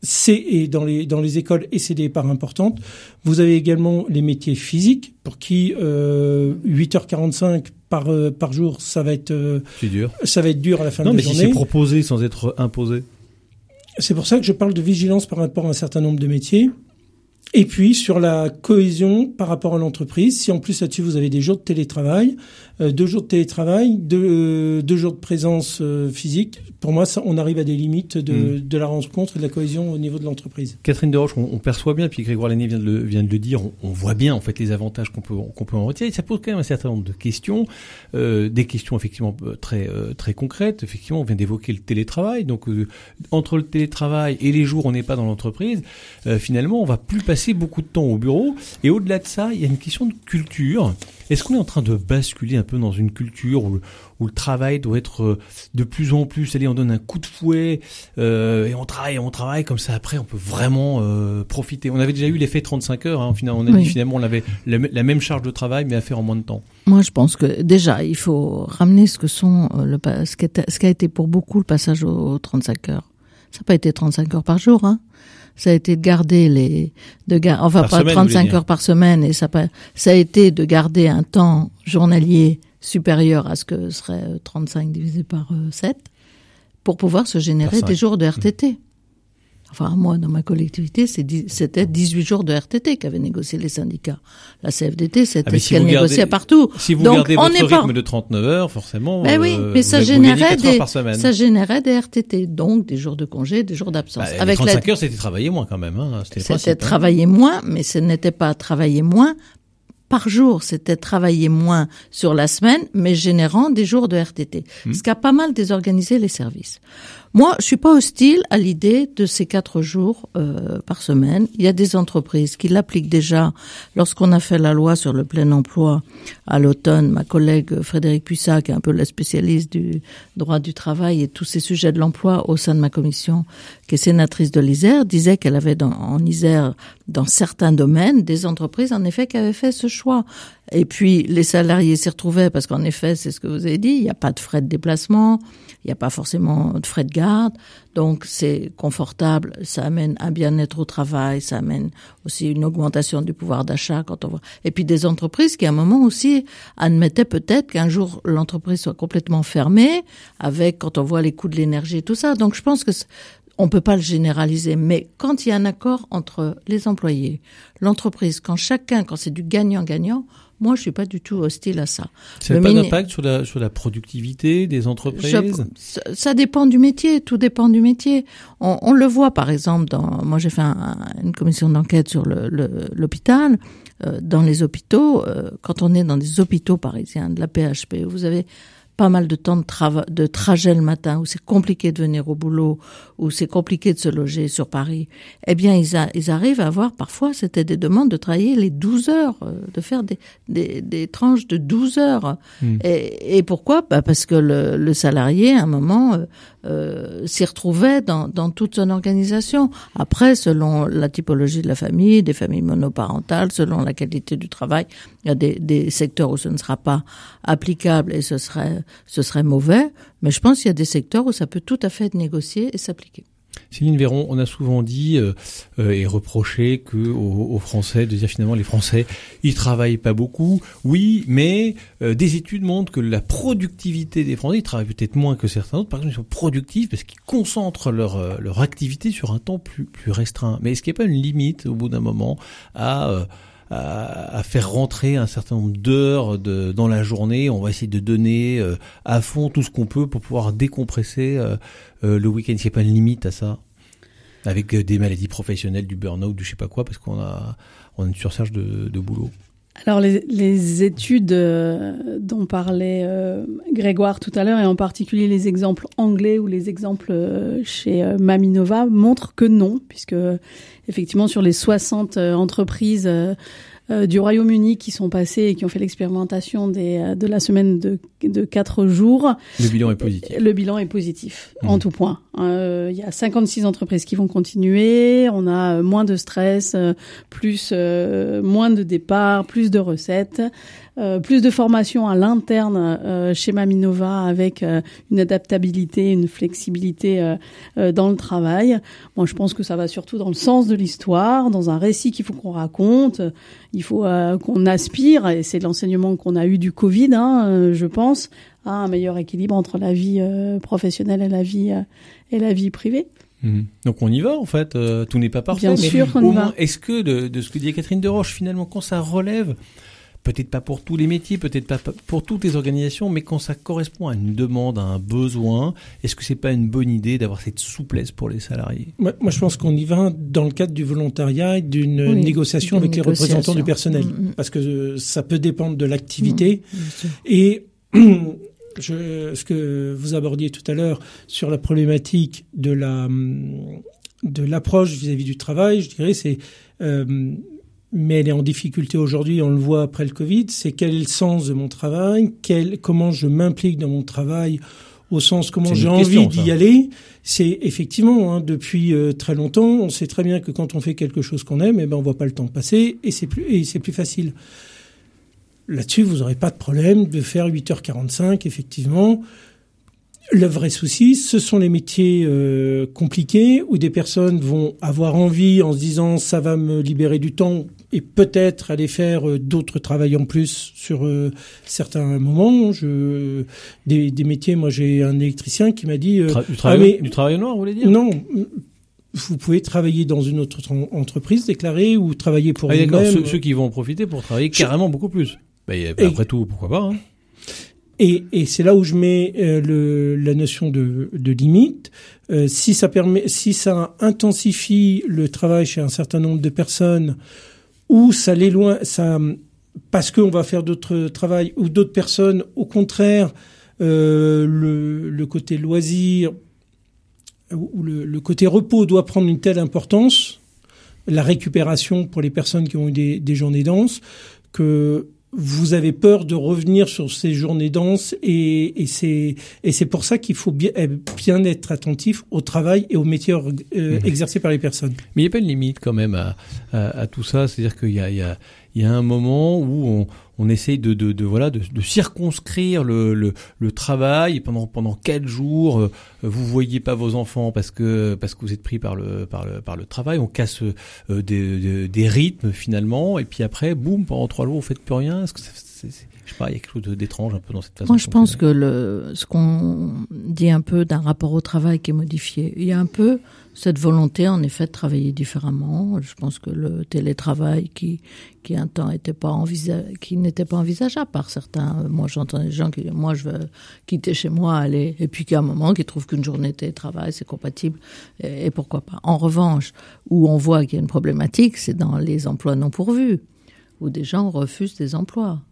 Speaker 4: C'est et dans les dans les écoles et c'est des parts importantes. Vous avez également les métiers physiques pour qui euh, 8h45 par euh, par jour, ça va être euh,
Speaker 2: C'est dur.
Speaker 4: ça va être dur à la fin
Speaker 2: Non,
Speaker 4: de
Speaker 2: mais
Speaker 4: la
Speaker 2: si c'est
Speaker 4: journée.
Speaker 2: proposé sans être imposé.
Speaker 4: C'est pour ça que je parle de vigilance par rapport à un certain nombre de métiers. Et puis sur la cohésion par rapport à l'entreprise, si en plus là-dessus vous avez des jours de télétravail, euh, deux jours de télétravail, deux, euh, deux jours de présence euh, physique, pour moi ça, on arrive à des limites de, de la rencontre et de la cohésion au niveau de l'entreprise.
Speaker 2: Catherine Deroche, on, on perçoit bien, puis Grégoire Lenné vient de le, vient de le dire, on, on voit bien en fait les avantages qu'on peut, qu'on peut en retirer. Ça pose quand même un certain nombre de questions, euh, des questions effectivement euh, très, euh, très concrètes. Effectivement, on vient d'évoquer le télétravail. Donc, entre le télétravail et les jours où on n'est pas dans l'entreprise, finalement, on va plus passer beaucoup de temps au bureau. Et au-delà de ça, il y a une question de culture. Est-ce qu'on est en train de basculer un peu dans une culture où, où le travail doit être euh, de plus en plus, allez, on donne un coup de fouet euh, et on travaille, on travaille comme ça. Après, on peut vraiment euh, profiter. On avait déjà eu l'effet 35 heures. Hein, on a
Speaker 3: Oui.
Speaker 2: dit finalement, on avait la, la même charge de travail, mais à faire en moins de temps.
Speaker 3: Moi, je pense que déjà, il faut ramener ce que sont le ce qu'a été pour beaucoup le passage aux 35 heures. Ça n'a pas été 35 heures par jour, hein. Ça a été de garder les, de gar- enfin
Speaker 2: Par
Speaker 3: pas
Speaker 2: semaine, vous voulez
Speaker 3: 35
Speaker 2: dire.
Speaker 3: heures par semaine, et ça, pas- ça a été de garder un temps journalier supérieur à ce que serait euh, 35 divisé par euh, 7 pour pouvoir se générer des jours de RTT. Enfin, moi, dans ma collectivité, c'était 18 jours de RTT qu'avaient négocié les syndicats. La CFDT,
Speaker 2: Ah,
Speaker 3: c'était ce
Speaker 2: si
Speaker 3: qu'elle négociait partout.
Speaker 2: Si vous
Speaker 3: Donc,
Speaker 2: gardez
Speaker 3: on
Speaker 2: votre
Speaker 3: pas-
Speaker 2: rythme de 39 heures, forcément,
Speaker 3: Ben oui,
Speaker 2: euh,
Speaker 3: mais ça générait
Speaker 2: 4 heures
Speaker 3: des, ça générait des RTT, donc des jours de congé, des jours d'absence.
Speaker 2: Bah,
Speaker 3: Avec la,
Speaker 2: 35 heures, c'était travailler moins quand même. Hein, c'était hein.
Speaker 3: travailler moins, mais ce n'était pas travailler moins par jour, c'était travailler moins sur la semaine, mais générant des jours de RTT.
Speaker 2: Hmm.
Speaker 3: Ce qui a pas mal désorganisé les services. Moi, je suis pas hostile à l'idée de ces quatre jours euh, par semaine. Il y a des entreprises qui l'appliquent déjà. Lorsqu'on a fait la loi sur le plein emploi à l'automne, ma collègue Frédéric Puissat, qui est un peu la spécialiste du droit du travail et tous ces sujets de l'emploi au sein de ma commission, qui est sénatrice de l'Isère, disait qu'elle avait dans, en Isère, dans certains domaines, des entreprises en effet qui avaient fait ce choix. Et puis les salariés s'y retrouvaient parce qu'en effet, c'est ce que vous avez dit, il n'y a pas de frais de déplacement, il n'y a pas forcément de frais de garde, donc c'est confortable, ça amène un bien-être au travail, ça amène aussi une augmentation du pouvoir d'achat quand on voit. Et puis des entreprises qui à un moment aussi admettaient peut-être qu'un jour l'entreprise soit complètement fermée, avec quand on voit les coûts de l'énergie et tout ça. Donc je pense que on peut pas le généraliser, mais quand il y a un accord entre les employés, l'entreprise, quand chacun, quand c'est du gagnant-gagnant, moi je suis pas du tout hostile à ça.
Speaker 2: Ça
Speaker 3: Le
Speaker 2: n'a pas d'impact sur la, sur la productivité des entreprises
Speaker 3: Je- ça, dépend du métier, tout dépend du métier. On, on le voit par exemple dans. Moi, j'ai fait un- une commission d'enquête sur le- le- l'hôpital. Euh, dans les hôpitaux, euh, quand on est dans des hôpitaux parisiens, de la PHP, vous avez pas mal de temps de, de trajet le matin, où c'est compliqué de venir au boulot, où c'est compliqué de se loger sur Paris. Eh bien, ils, a- ils arrivent à avoir parfois, c'était des demandes de travailler les 12 heures, euh, de faire des, des, des tranches de 12 heures.
Speaker 2: Hmm.
Speaker 3: Et, et pourquoi? Bah Parce que le, le salarié, à un moment, euh, s'y retrouvait dans, dans toute son organisation. Après, selon la typologie de la famille, des familles monoparentales, selon la qualité du travail, il y a des, des secteurs où ce ne sera pas applicable et ce serait, ce serait mauvais. Mais je pense qu'il y a des secteurs où ça peut tout à fait être négocié et s'appliquer.
Speaker 2: Céline Véron, on a souvent dit euh, euh, et reproché que aux, aux Français de dire finalement les Français ils travaillent pas beaucoup. Oui, mais euh, des études montrent que la productivité des Français ils travaillent peut-être moins que certains autres. Par exemple, ils sont productifs parce qu'ils concentrent leur euh, leur activité sur un temps plus plus restreint. Mais est-ce qu'il n'y a pas une limite au bout d'un moment à euh, à, faire rentrer un certain nombre d'heures de, dans la journée. On va essayer de donner euh, à fond tout ce qu'on peut pour pouvoir décompresser euh, euh, le week-end. Il n'y a pas une limite à ça avec des maladies professionnelles, du burn-out, du je sais pas quoi, parce qu'on a, on a une surcharge de, de boulot.
Speaker 5: Alors les, études dont parlait Grégoire tout à l'heure, et en particulier les exemples anglais ou les exemples chez Maminova, montrent que non, puisque effectivement sur les 60 entreprises euh, du Royaume-Uni qui sont passés et qui ont fait l'expérimentation des, euh, de la semaine de, de 4 jours.
Speaker 2: Le bilan est positif.
Speaker 5: Le bilan est positif, en mmh. tout point. Euh, il y a 56 entreprises qui vont continuer, on a moins de stress, plus moins de départs, plus de recettes. Euh, plus de formation à l'interne euh, chez Maminova avec euh, une adaptabilité, une flexibilité dans le travail. Moi, je pense que ça va surtout dans le sens de l'histoire, dans un récit qu'il faut qu'on raconte. Il faut qu'on aspire, et c'est l'enseignement qu'on a eu du Covid, hein, je pense, à un meilleur équilibre entre la vie professionnelle et la vie et la vie privée.
Speaker 2: Mmh. Donc on y va en fait, tout n'est pas parfait.
Speaker 5: Bien sûr qu'on y va.
Speaker 2: Est-ce que de, de, ce que dit Catherine de Roche, finalement, quand ça relève peut-être pas pour tous les métiers, peut-être pas pour toutes les organisations, mais quand ça correspond à une demande, à un besoin, est-ce que c'est pas une bonne idée d'avoir cette souplesse pour les salariés?
Speaker 4: Moi, je pense qu'on y va dans le cadre du volontariat et d'une négociation avec les représentants du personnel, mm, mm. parce que ça peut dépendre de l'activité. Mm, et <clears throat> je, ce que vous abordiez tout à l'heure sur la problématique de la de l'approche vis-à-vis du travail, je dirais, c'est euh, mais elle est en difficulté aujourd'hui, on le voit après le Covid, c'est quel est le sens de mon travail, quel, comment je m'implique dans mon travail, au sens comment j'ai envie d'y aller. C'est effectivement, hein, depuis euh, très longtemps, on sait très bien que quand on fait quelque chose qu'on aime, eh ben, on voit pas le temps passer et c'est plus, et c'est plus facile. Là-dessus, vous n'aurez pas de problème de faire 8h45, effectivement. Le vrai souci, ce sont les métiers euh, compliqués où des personnes vont avoir envie en se disant ça va me libérer du temps et peut-être aller faire euh, d'autres travails en plus sur euh, certains moments. Je, des, des métiers, moi j'ai un électricien qui m'a dit...
Speaker 2: du, travail, ah, du travail noir, vous voulez dire?
Speaker 4: Non, vous pouvez travailler dans une autre entreprise déclarée ou travailler pour
Speaker 2: ah, vous-même. Ceux, ceux, qui vont en profiter pour travailler carrément beaucoup plus. Ben, après tout, pourquoi pas hein
Speaker 4: et, et c'est là où je mets euh, le, la notion de, de limite. Euh, si ça permet, si ça intensifie le travail chez un certain nombre de personnes, ou ça l'éloigne, ça parce qu'on va faire d'autres travail ou d'autres personnes, au contraire, euh, le, le, côté loisir ou le, le, côté repos doit prendre une telle importance, la récupération pour les personnes qui ont eu des, des journées denses, que vous avez peur de revenir sur ces journées denses et, et c'est et c'est pour ça qu'il faut bien, eh, bien être attentif au travail et au métier euh, mmh. exercé par les personnes.
Speaker 2: Mais il n'y a pas une limite quand même à, à, à tout ça, c'est-à-dire qu'il y a, il y a il y a un moment où on, on essaye de, de, de voilà de, de, circonscrire le, le, le, travail pendant pendant quatre jours. Euh, vous voyez pas vos enfants parce que parce que vous êtes pris par le par le par le travail. On casse euh, des, des, rythmes finalement et puis après boum pendant trois jours vous faites plus rien. Je sais pas, il y a quelque chose d'étrange un peu dans cette façon.
Speaker 3: Moi, je pense que le, ce qu'on dit un peu d'un rapport au travail qui est modifié, il y a un peu cette volonté, en effet, de travailler différemment. Je pense que le télétravail, qui, qui un temps était pas envisage, qui n'était pas envisageable par certains. Moi, j'entends des gens qui, moi, je veux quitter chez moi, aller, et puis qu'à un moment, qui trouvent qu'une journée de télétravail, c'est compatible, et, et pourquoi pas. En revanche, où on voit qu'il y a une problématique, c'est dans les emplois non pourvus, où des gens refusent des emplois.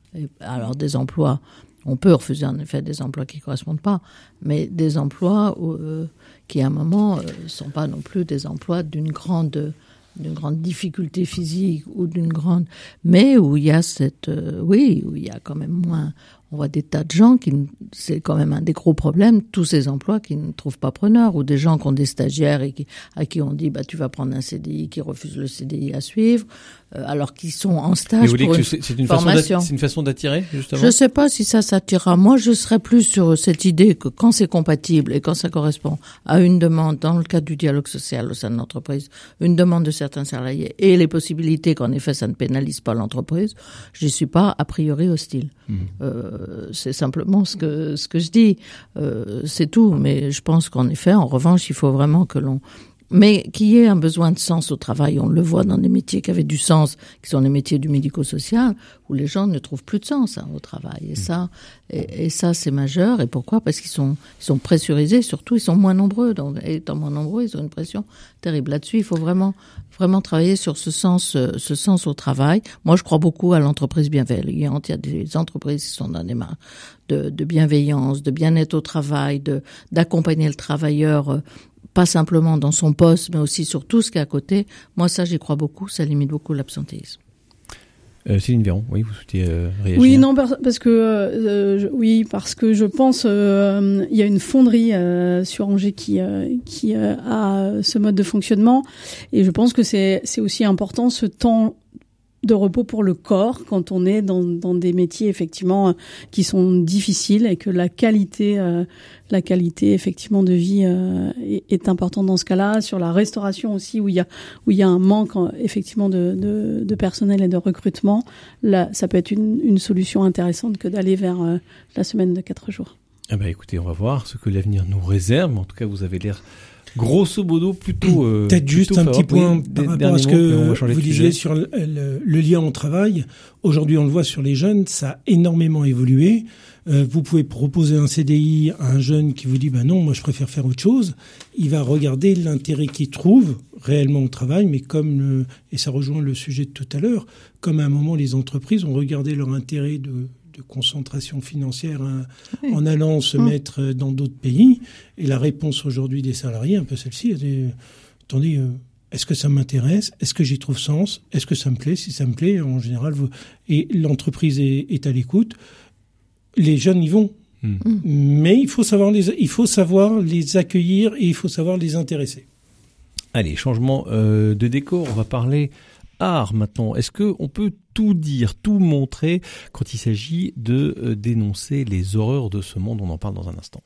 Speaker 3: Alors, des emplois, on peut refuser en effet des emplois qui correspondent pas, mais des emplois euh, qui à un moment euh, sont pas non plus des emplois d'une grande d'une grande difficulté physique ou d'une grande mais où il y a cette euh, oui où il y a quand même moins on voit des tas de gens qui c'est quand même un des gros problèmes tous ces emplois qui ne trouvent pas preneur ou des gens qui ont des stagiaires et qui à qui on dit bah tu vas prendre un CDI qui refuse le CDI à suivre euh, alors qu'ils sont en stage vous pour une, c'est une formation.
Speaker 2: C'est une façon d'attirer justement?
Speaker 3: Je sais pas si ça s'attirera. Moi, je serais plus sur cette idée que quand c'est compatible et quand ça correspond à une demande dans le cadre du dialogue social au sein de l'entreprise, une demande de certains salariés et les possibilités qu'en effet ça ne pénalise pas l'entreprise, j'y suis pas a priori hostile. Mmh. Euh, c'est simplement ce que ce que je dis. Euh, c'est tout. Mais je pense qu'en effet, en revanche, il faut vraiment que l'on mais qu'il y ait un besoin de sens au travail. On le voit dans des métiers qui avaient du sens, qui sont les métiers du médico-social, où les gens ne trouvent plus de sens hein, au travail. Et ça, et, ça c'est majeur. Et pourquoi? Parce qu'ils sont, ils sont pressurisés, surtout ils sont moins nombreux. Donc, étant moins nombreux, ils ont une pression terrible. Là-dessus, il faut vraiment, vraiment travailler sur ce sens, euh, ce sens au travail. Moi, je crois beaucoup à l'entreprise bienveillante. Il y a des entreprises qui sont dans des mains de, de bienveillance, de bien-être au travail, de d'accompagner le travailleur euh, pas simplement dans son poste, mais aussi sur tout ce qui est à côté. Moi, ça, j'y crois beaucoup. Ça limite beaucoup l'absentéisme.
Speaker 2: Euh, Céline Véron, oui, vous souhaitez euh, réagir?
Speaker 5: Oui, non, parce que euh, oui, parce que je pense il y a une fonderie sur Angers qui qui a ce mode de fonctionnement, et je pense que c'est c'est aussi important ce temps de repos pour le corps quand on est dans, dans des métiers effectivement euh, qui sont difficiles et que la qualité euh, la qualité effectivement de vie euh, est, importante dans ce cas-là sur la restauration aussi où il y a où il y a un manque effectivement de, de, personnel et de recrutement là ça peut être une, une solution intéressante que d'aller vers la semaine de quatre jours.
Speaker 2: Eh ben écoutez on va voir ce que l'avenir nous réserve en tout cas vous avez l'air grosso modo plutôt.
Speaker 4: Euh, <clears throat> Peut-être juste un petit point par rapport à ce que vous disiez sur le, lien au travail. Aujourd'hui, on le voit sur les jeunes, ça a énormément évolué. Euh, vous pouvez proposer un CDI à un jeune qui vous dit bah non, moi je préfère faire autre chose. Il va regarder l'intérêt qu'il trouve réellement au travail, mais comme le, et ça rejoint le sujet de tout à l'heure, comme à un moment les entreprises ont regardé leur intérêt de de concentration financière hein, en allant se hum. mettre dans d'autres pays. Et la réponse aujourd'hui des salariés, un peu celle-ci, attendez, euh, est-ce que ça m'intéresse? Est-ce que j'y trouve sens? Est-ce que ça me plaît? Si ça me plaît, en général, vous... et l'entreprise est, à l'écoute, les jeunes y vont. Hum. Hum. Mais il faut, savoir les, il faut savoir les accueillir et il faut savoir les intéresser.
Speaker 2: Allez, changement euh, de décor, on va parler art maintenant. Est-ce qu'on peut tout dire, tout montrer quand il s'agit de euh, dénoncer les horreurs de ce monde? On en parle dans un instant.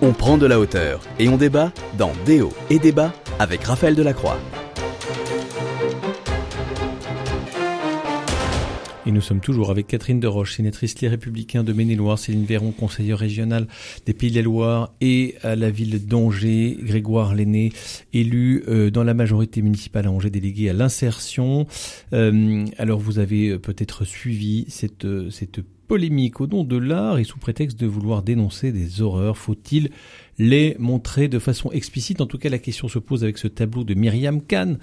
Speaker 1: On prend de la hauteur et on débat dans Déo et débat avec Raphaël Delacroix.
Speaker 2: Et nous sommes toujours avec Catherine Deroche, sénatrice Les Républicains de Maine-et-Loire, Céline Véron, conseillère régionale des Pays de la Loire et à la ville d'Angers, Grégoire Lenné, élu euh, dans la majorité municipale à Angers, délégué à l'insertion. Euh, alors vous avez euh, peut-être suivi cette, cette polémique au nom de l'art et sous prétexte de vouloir dénoncer des horreurs. Faut-il les montrer de façon explicite. En tout cas, la question se pose avec ce tableau de Myriam Kahn,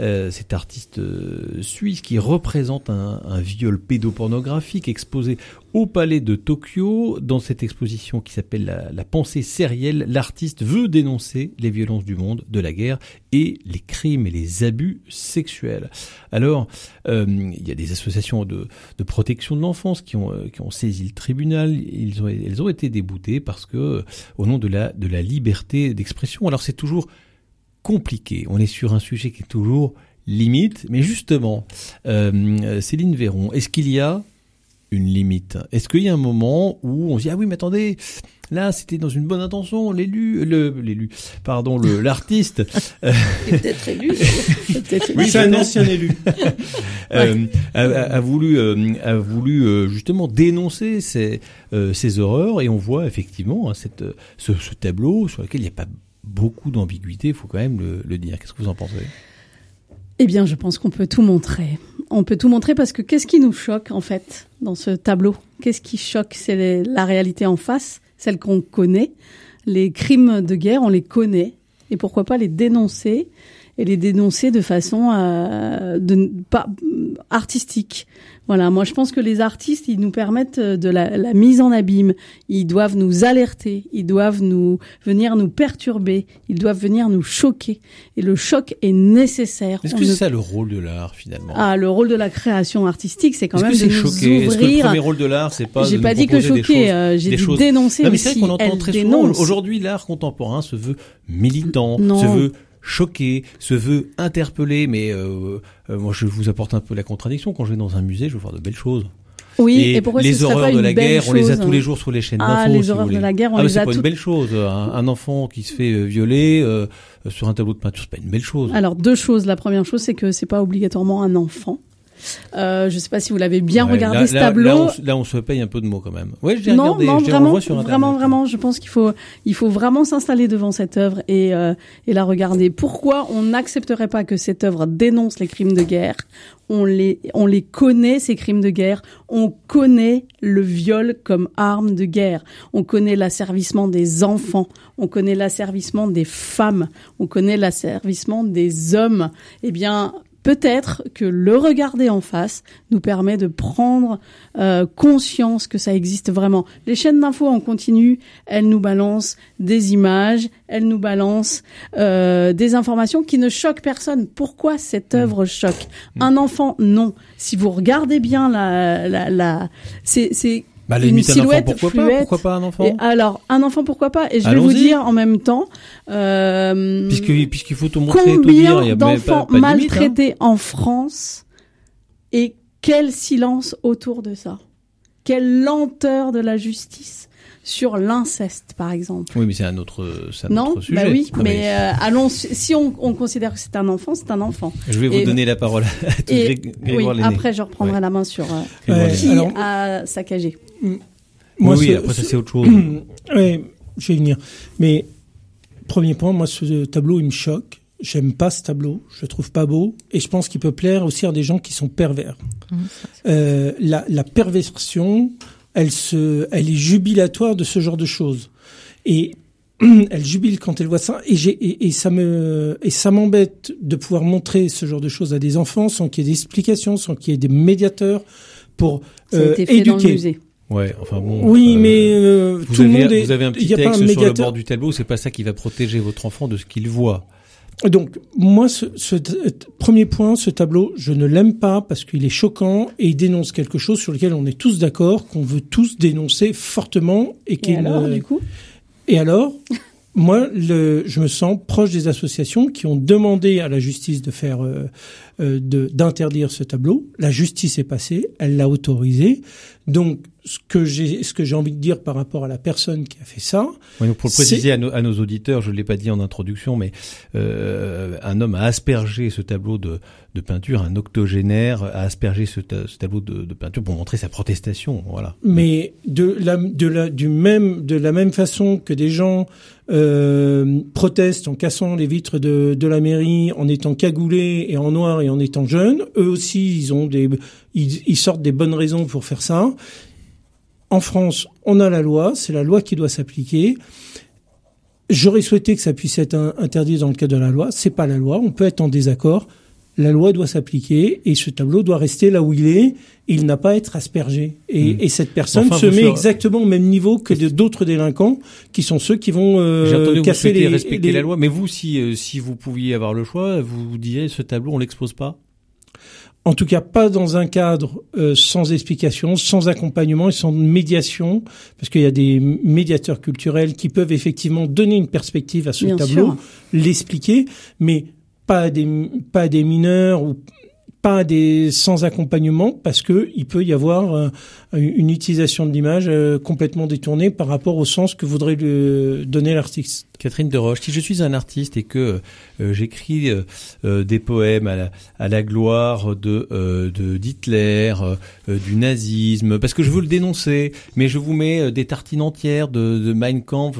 Speaker 2: euh, cet artiste euh, suisse qui représente un, viol pédopornographique exposé au palais de Tokyo. Dans cette exposition qui s'appelle la, pensée sérielle, l'artiste veut dénoncer les violences du monde, de la guerre et les crimes et les abus sexuels. Alors, euh, il y a des associations de, de protection de l'enfance qui ont, qui ont saisi le tribunal. Elles ont été déboutées parce que, au nom de la de la liberté d'expression. Alors c'est toujours compliqué. On est sur un sujet qui est toujours limite. Mais justement, euh, Céline Véron, est-ce qu'il y a une limite? Est-ce qu'il y a un moment où on se dit ah oui mais attendez là c'était dans une bonne intention l'élu le l'élu pardon le <laughs> l'artiste.
Speaker 3: Peut-être élu. <laughs>
Speaker 4: Oui c'est un ancien élu. <laughs>
Speaker 2: Euh, a, voulu euh, a voulu euh, justement dénoncer ces ces horreurs. Et on voit effectivement hein, cette ce, ce, tableau sur lequel il n'y a pas beaucoup d'ambiguïté. Il faut quand même le, le dire. Qu'est-ce que vous en pensez?
Speaker 5: Eh bien, je pense qu'on peut tout montrer. On peut tout montrer parce que qu'est-ce qui nous choque en fait dans ce tableau? Qu'est-ce qui choque? C'est la réalité en face, celle qu'on connaît. Les crimes de guerre, on les connaît. Et pourquoi pas les dénoncer et les dénoncer de façon euh, de, pas artistique. Voilà, moi je pense que les artistes, ils nous permettent euh, de la, la, mise en abîme, ils doivent nous alerter, ils doivent nous venir nous perturber, ils doivent venir nous choquer. Et le choc est nécessaire.
Speaker 2: Est-ce que c'est ça le rôle de l'art finalement?
Speaker 5: Ah, le rôle de la création artistique, c'est quand même
Speaker 2: de
Speaker 5: nous
Speaker 2: choquer?
Speaker 5: Est-ce que le
Speaker 2: premier rôle de l'art, c'est pas
Speaker 5: J'ai pas dit que choquer, euh, j'ai dit choses... dénoncer
Speaker 2: non, mais
Speaker 5: c'est
Speaker 2: vrai qu'on entend très souvent aujourd'hui l'art contemporain se veut militant,
Speaker 5: non.
Speaker 2: se veut choqué, se veut interpellé, mais euh, euh, moi je vous apporte un peu la contradiction. Quand je vais dans un musée, je veux voir de belles choses.
Speaker 5: Oui,
Speaker 2: et,
Speaker 5: et pourquoi
Speaker 2: les horreurs de la guerre,
Speaker 5: chose
Speaker 2: on les a tous les jours sur les chaînes
Speaker 5: ah,
Speaker 2: d'infos.
Speaker 5: les
Speaker 2: si
Speaker 5: horreurs de la guerre, on
Speaker 2: ah,
Speaker 5: les
Speaker 2: c'est pas
Speaker 5: tout...
Speaker 2: une belle chose. Un, un, enfant qui se fait euh, violer euh, sur un tableau de peinture, c'est pas une belle chose.
Speaker 5: Alors deux choses. La première chose, c'est que c'est pas obligatoirement un enfant. Euh, je sais pas si vous l'avez bien
Speaker 2: Ouais,
Speaker 5: regardé
Speaker 2: là,
Speaker 5: ce tableau.
Speaker 2: Là, on, là, on se paye un peu de mots quand même. J'ai
Speaker 5: non,
Speaker 2: regardé,
Speaker 5: vraiment,
Speaker 2: sur Internet.
Speaker 5: vraiment, vraiment. Je pense qu'il faut, il faut vraiment s'installer devant cette œuvre et euh, et la regarder. Pourquoi on n'accepterait pas que cette œuvre dénonce les crimes de guerre? On les, on les connaît ces crimes de guerre. On connaît le viol comme arme de guerre. On connaît l'asservissement des enfants. On connaît l'asservissement des femmes. On connaît l'asservissement des hommes. Eh bien, peut-être que le regarder en face nous permet de prendre euh, conscience que ça existe vraiment. Les chaînes d'infos en continu, elles nous balancent des images, elles nous balancent euh, des informations qui ne choquent personne. Pourquoi cette œuvre choque? Un enfant, non. Si vous regardez bien la, la, la c'est, c'est
Speaker 2: Bah,
Speaker 5: une
Speaker 2: limite, un enfant,
Speaker 5: silhouette
Speaker 2: pourquoi pas. Pourquoi pas un enfant
Speaker 5: Et alors, un enfant, pourquoi pas Et je vais vous dire en même temps. Euh,
Speaker 2: Puisque- Puisqu'il faut tout montrer, tout dire,
Speaker 5: Combien
Speaker 2: il y a même
Speaker 5: d'enfants
Speaker 2: limite, hein.
Speaker 5: maltraités en France et quel silence autour de ça? Quelle lenteur de la justice sur l'inceste, par exemple?
Speaker 2: Oui, mais c'est un autre, un
Speaker 5: Non,
Speaker 2: autre sujet.
Speaker 5: bah oui,
Speaker 2: Non,
Speaker 5: mais, euh, allons. Si on, on considère que c'est un enfant, c'est un enfant.
Speaker 2: Je vais vous
Speaker 5: et-
Speaker 2: donner la parole à
Speaker 5: Et
Speaker 2: Gré-
Speaker 5: oui,
Speaker 2: Grégoire Lenné.
Speaker 5: après je reprendrai
Speaker 2: Ouais.
Speaker 5: la main sur euh,
Speaker 2: Lenné.
Speaker 5: qui
Speaker 4: alors-
Speaker 5: a saccagé.
Speaker 4: Moi,
Speaker 2: oui, oui,
Speaker 4: ce-
Speaker 2: après ça c'est autre chose. <clears throat>
Speaker 4: Oui, je vais y venir. Mais premier point, moi, ce tableau, il me choque. J'aime pas ce tableau. Je le trouve pas beau. Et je pense qu'il peut plaire aussi à des gens qui sont pervers. Euh, la, la perversion, elle se, elle est jubilatoire de ce genre de choses. Et <clears throat> elle jubile quand elle voit ça. Et j'ai, et, et ça me, et ça m'embête de pouvoir montrer ce genre de choses à des enfants sans qu'il y ait d'explications, sans qu'il y ait des médiateurs pour
Speaker 5: Ça a
Speaker 4: euh,
Speaker 5: été fait dans le
Speaker 4: éduquer.
Speaker 5: musée.
Speaker 2: Ouais, enfin bon.
Speaker 4: Oui,
Speaker 2: euh,
Speaker 4: mais euh, tout
Speaker 2: avez,
Speaker 4: le monde est.
Speaker 2: vous avez un
Speaker 4: il
Speaker 2: petit
Speaker 4: y a pas
Speaker 2: texte
Speaker 4: un
Speaker 2: sur le bord du tableau, c'est pas ça qui va protéger votre enfant de ce qu'il voit.
Speaker 4: Donc moi, ce, ce premier point, ce tableau, je ne l'aime pas parce qu'il est choquant et il dénonce quelque chose sur lequel on est tous d'accord, qu'on veut tous dénoncer fortement et qui
Speaker 5: Et
Speaker 4: est
Speaker 5: alors,
Speaker 4: une-
Speaker 5: du coup?
Speaker 4: Et alors, moi, le, je me sens proche des associations qui ont demandé à la justice de faire, euh, de- d'interdire ce tableau. La justice est passée, elle l'a autorisé. Donc, ce que j'ai, ce que j'ai envie de dire par rapport à la personne qui a fait ça,
Speaker 2: donc pour le préciser à nos, à nos auditeurs, je ne l'ai pas dit en introduction, mais euh, un homme a aspergé ce tableau de, de peinture, un octogénaire a aspergé ce, ta- ce tableau de, de peinture pour montrer sa protestation. Voilà.
Speaker 4: mais de la, de la, du même, de la même façon que des gens euh, protestent en cassant les vitres de, de la mairie, en étant cagoulés et en noir et en étant jeunes, eux aussi, ils ont des, sortent des bonnes raisons pour faire ça. En France, on a la loi, c'est la loi qui doit s'appliquer. J'aurais souhaité que ça puisse être interdit dans le cadre de la loi. C'est pas la loi. On peut être en désaccord. La loi doit s'appliquer et ce tableau doit rester là où il est. Et il n'a pas à être aspergé. Et,
Speaker 2: Hmm.
Speaker 4: et cette personne
Speaker 2: Enfin,
Speaker 4: se
Speaker 2: vous
Speaker 4: met exactement au même niveau que d'autres délinquants qui sont ceux qui vont euh,
Speaker 2: vous
Speaker 4: casser
Speaker 2: souhaitez
Speaker 4: les,
Speaker 2: respecter
Speaker 4: les-
Speaker 2: la loi, mais vous, si, euh, si vous pouviez avoir le choix, vous vous diriez ce tableau, on l'expose pas?
Speaker 4: En tout cas, pas dans un cadre euh, sans explication, sans accompagnement et sans médiation, parce qu'il y a des médiateurs culturels qui peuvent effectivement donner une perspective à ce
Speaker 5: Bien
Speaker 4: tableau, l'expliquer, mais pas des pas des mineurs ou pas des sans accompagnement, parce que il peut y avoir euh, une utilisation de l'image euh, complètement détournée par rapport au sens que voudrait le donner l'artiste.
Speaker 2: Catherine de Roche, si je suis un artiste et que euh, j'écris des poèmes à la, gloire de d'Hitler, du nazisme, parce que je veux le dénoncer, mais je vous mets des tartines entières de, Mein Kampf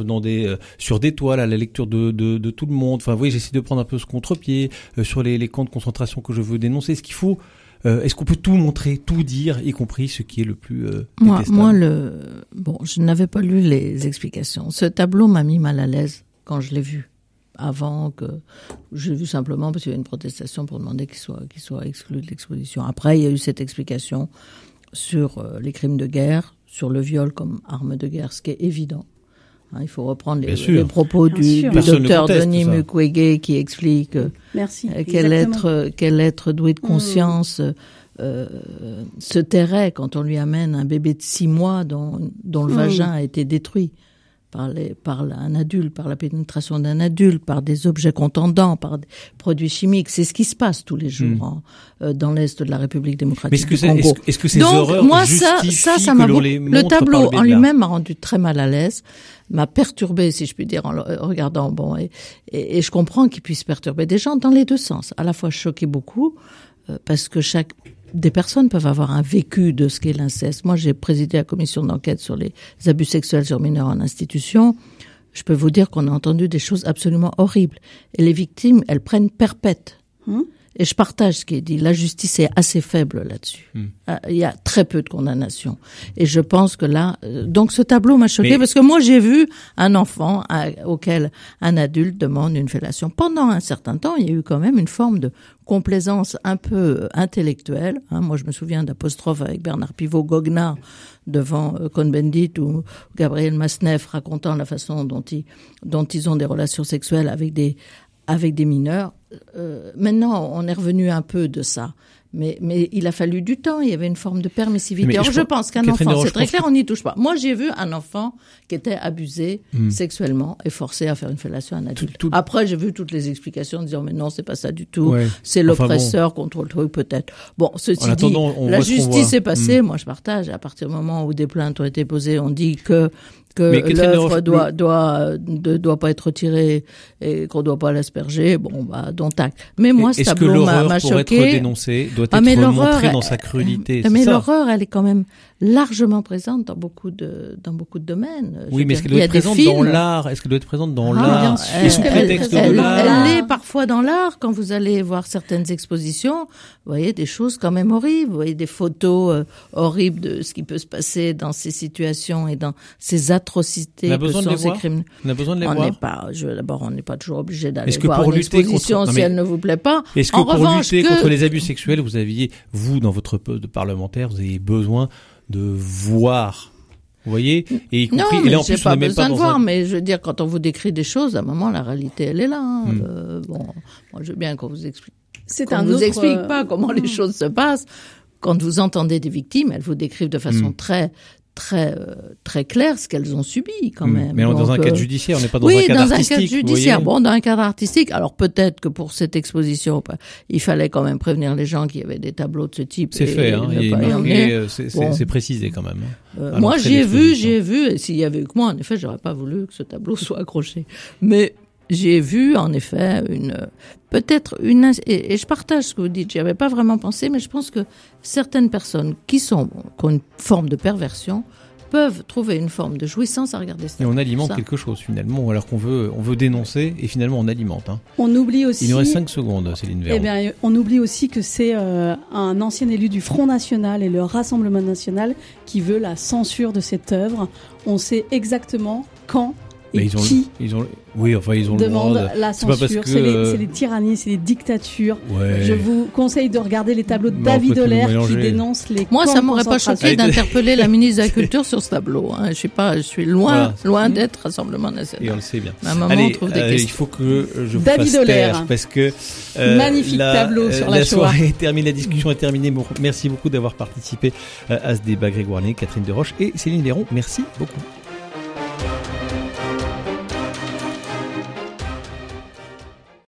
Speaker 2: sur des toiles à la lecture de, tout le monde. Enfin, oui, j'essaie de prendre un peu ce contre-pied sur les, camps de concentration que je veux dénoncer. Qu'il faut euh, Est-ce qu'on peut tout montrer, tout dire, y compris ce qui est le plus euh,
Speaker 3: Moi, moi, le bon, je n'avais pas lu les explications. Ce tableau m'a mis mal à l'aise quand je l'ai vu. Avant que je l'ai vu simplement parce qu'il y a une protestation pour demander qu'il soit qu'il soit exclu de l'exposition. Après, il y a eu cette explication sur euh, les crimes de guerre, sur le viol comme arme de guerre, ce qui est évident. Hein, il faut reprendre les, propos
Speaker 5: Bien
Speaker 3: du, docteur
Speaker 2: conteste
Speaker 3: Denis
Speaker 2: ça.
Speaker 3: Mukwege qui explique euh,
Speaker 5: Merci.
Speaker 3: euh, quel
Speaker 5: Exactement.
Speaker 3: être, euh, quel être doué de
Speaker 5: Mm.
Speaker 3: conscience euh, se tairait quand on lui amène un bébé de six mois dont, dont le
Speaker 5: Mm.
Speaker 3: vagin a été détruit par, les, par un adulte, par la pénétration d'un adulte, par des objets contendants, par des produits chimiques. C'est ce qui se passe tous les jours
Speaker 2: Mm.
Speaker 3: en- euh, dans l'est de la République
Speaker 2: Mais
Speaker 3: démocratique
Speaker 2: est-ce que,
Speaker 3: du Congo.
Speaker 2: est-ce, que- est-ce que ces
Speaker 3: Donc,
Speaker 2: horreurs
Speaker 3: moi, ça, ça, m'a beaucoup- Le tableau
Speaker 2: le
Speaker 3: en lui-même m'a rendu très mal à l'aise, m'a perturbé, si je puis dire, en le regardant. Bon, et, et, et je comprends qu'il puisse perturber des gens dans les deux sens. À la fois choquer beaucoup, euh, parce que chaque des personnes peuvent avoir un vécu de ce qu'est l'inceste. Moi, j'ai présidé la commission d'enquête sur les abus sexuels sur mineurs en institution. Je peux vous dire qu'on a entendu des choses absolument horribles. Et les victimes, elles prennent perpète.
Speaker 5: Hum
Speaker 3: et je partage ce qui est dit. La justice est assez faible là-dessus.
Speaker 2: Hmm.
Speaker 3: Ah, Il y a très peu de condamnations. Et je pense que là, euh, donc ce tableau m'a choqué
Speaker 2: Mais-
Speaker 3: parce que moi j'ai vu un enfant à- auquel un adulte demande une fellation. Pendant un certain temps, il y a eu quand même une forme de complaisance un peu euh, intellectuelle. hein. Moi, je me souviens d'apostrophes avec Bernard Pivot, Goguenard devant euh, Cohn-Bendit ou Gabriel Masneff racontant la façon dont ils, dont ils ont des relations sexuelles avec des, avec des mineurs. Euh, maintenant, on est revenu un peu de ça. Mais, mais il a fallu du temps, il y avait une forme de permissivité.
Speaker 2: Mais
Speaker 3: Alors
Speaker 2: je
Speaker 3: je,
Speaker 2: pense-
Speaker 3: qu'un enfant, c'est très clair, on n'y touche pas. Moi, j'ai vu un enfant qui était abusé
Speaker 2: Hmm.
Speaker 3: sexuellement et forcé à faire une fellation à un adulte.
Speaker 2: tout-
Speaker 3: Après, j'ai vu toutes les explications en disant, mais non, c'est pas ça du tout.
Speaker 2: Ouais.
Speaker 3: C'est
Speaker 2: Enfin
Speaker 3: l'oppresseur contre le truc, peut-être. Bon, ceci dit, la justice est passée.
Speaker 2: Hmm.
Speaker 3: Moi, je partage. À partir du moment où des plaintes ont été posées, on dit que que l'œuvre doit doit ne doit pas être retirée et qu'on doit pas l'asperger. Bon, bah, dont acte. Mais moi, ce
Speaker 2: Est-ce que
Speaker 3: tableau m'a
Speaker 2: l'horreur,
Speaker 3: m'a
Speaker 2: pour être
Speaker 3: choqué.
Speaker 2: dénoncée, doit
Speaker 3: Ah,
Speaker 2: être
Speaker 3: l'horreur,
Speaker 2: montrée dans sa crudité
Speaker 3: Ah, Mais l'horreur, elle est quand même largement présente dans beaucoup de dans beaucoup de domaines.
Speaker 2: Oui, mais est-ce qu'elle doit être présente dans l'art? Est-ce qu'elle doit être présente dans
Speaker 3: ah,
Speaker 2: l'art?
Speaker 3: elle-
Speaker 2: prétexte
Speaker 3: elle,
Speaker 2: de l'art?
Speaker 3: Elle est parfois dans l'art. Quand vous allez voir certaines expositions, vous voyez des choses quand même horribles. Vous voyez des photos euh, horribles de ce qui peut se passer dans ces situations et dans ces atrocités
Speaker 2: On a
Speaker 3: que
Speaker 2: besoin de
Speaker 3: sont
Speaker 2: les
Speaker 3: ces
Speaker 2: voir?
Speaker 3: crimes.
Speaker 2: On a besoin de les
Speaker 3: On
Speaker 2: voir?
Speaker 3: n'est pas, d'abord, on n'est pas toujours obligé d'aller voir
Speaker 2: pour
Speaker 3: une
Speaker 2: contre-
Speaker 3: exposition si elle ne vous plaît pas?
Speaker 2: Est-ce que
Speaker 3: en
Speaker 2: pour
Speaker 3: revanche,
Speaker 2: lutter
Speaker 3: que-
Speaker 2: contre les abus sexuels, vous aviez, vous, dans votre poste de parlementaire, vous avez besoin de voir Vous voyez Et y
Speaker 3: Non,
Speaker 2: compris, et
Speaker 3: mais
Speaker 2: là en plus,
Speaker 3: pas besoin
Speaker 2: pas
Speaker 3: de voir,
Speaker 2: un...
Speaker 3: mais je veux dire, quand on vous décrit des choses, à un moment, la réalité, elle est là. hein.
Speaker 2: Hmm.
Speaker 3: Euh, bon, moi, je veux bien qu'on vous explique.
Speaker 5: C'est
Speaker 3: qu'on
Speaker 5: un
Speaker 3: vous
Speaker 5: autre,
Speaker 3: explique
Speaker 5: euh,
Speaker 3: pas comment les
Speaker 5: hmm.
Speaker 3: choses se passent. Quand vous entendez des victimes, elles vous décrivent de façon
Speaker 2: Hmm.
Speaker 3: très, très, euh, très claire ce qu'elles ont subi, quand
Speaker 2: Hmm.
Speaker 3: même.
Speaker 2: Mais dans
Speaker 3: Donc,
Speaker 2: un cadre
Speaker 3: euh,
Speaker 2: judiciaire, on n'est pas dans
Speaker 3: oui,
Speaker 2: un cadre
Speaker 3: dans un
Speaker 2: artistique.
Speaker 3: cadre
Speaker 2: vous
Speaker 3: judiciaire.
Speaker 2: voyez
Speaker 3: Bon, dans un cadre artistique. Alors peut-être que pour cette exposition, bah, il fallait quand même prévenir les gens qu'il y avait des tableaux de ce type.
Speaker 2: C'est fait, hein, est euh, c'est
Speaker 3: Bon.
Speaker 2: précisé quand même. hein.
Speaker 3: Euh, moi,
Speaker 2: l'entrée
Speaker 3: j'y ai
Speaker 2: de
Speaker 3: vu,
Speaker 2: l'exposition.
Speaker 3: j'y ai vu, et s'il y avait eu que moi, en effet, j'aurais pas voulu que ce tableau <laughs> soit accroché. Mais j'ai vu, en effet, une, peut-être une, et, et je partage ce que vous dites, j'y avais pas vraiment pensé, mais je pense que certaines personnes qui sont, qui ont une forme de perversion, peuvent trouver une forme de jouissance à regarder ça.
Speaker 2: Et on alimente
Speaker 3: Ça.
Speaker 2: quelque chose finalement, alors qu'on veut, on veut dénoncer et finalement on alimente. hein.
Speaker 5: On oublie aussi.
Speaker 2: Il nous reste 5 secondes, Céline Véron.
Speaker 5: Eh bien, on oublie aussi que c'est euh, un ancien élu du Front National et le Rassemblement National qui veut la censure de cette œuvre. On sait exactement quand et
Speaker 2: Mais ils ont,
Speaker 5: qui
Speaker 2: ils ont, oui, enfin ils ont le
Speaker 5: demande
Speaker 2: droit. de-
Speaker 5: la censure. C'est les,
Speaker 2: euh,
Speaker 5: les tyrannies, c'est les dictatures.
Speaker 2: Ouais.
Speaker 5: Je vous conseille de regarder les tableaux de David Olaire qui
Speaker 2: mélanger.
Speaker 5: dénonce les
Speaker 3: Moi, ça m'aurait pas choqué
Speaker 2: Ah,
Speaker 3: d'interpeller la <laughs> ministre de la Culture sur ce tableau. Hein. Je sais pas, je suis loin,
Speaker 2: Voilà.
Speaker 3: loin d'être Rassemblement
Speaker 2: Et on
Speaker 3: National.
Speaker 2: le sait bien.
Speaker 3: À un moment,
Speaker 2: Allez,
Speaker 3: on trouve des
Speaker 2: euh, il faut que je vous
Speaker 5: David
Speaker 2: fasse taire parce que euh,
Speaker 5: Magnifique
Speaker 2: la,
Speaker 5: tableau sur la
Speaker 2: la
Speaker 5: Shoah.
Speaker 2: soirée est terminée, la discussion est terminée. Bon, Merci beaucoup d'avoir participé euh, à ce débat Grégoire Né, Catherine Deroche et Céline Léron. Merci beaucoup.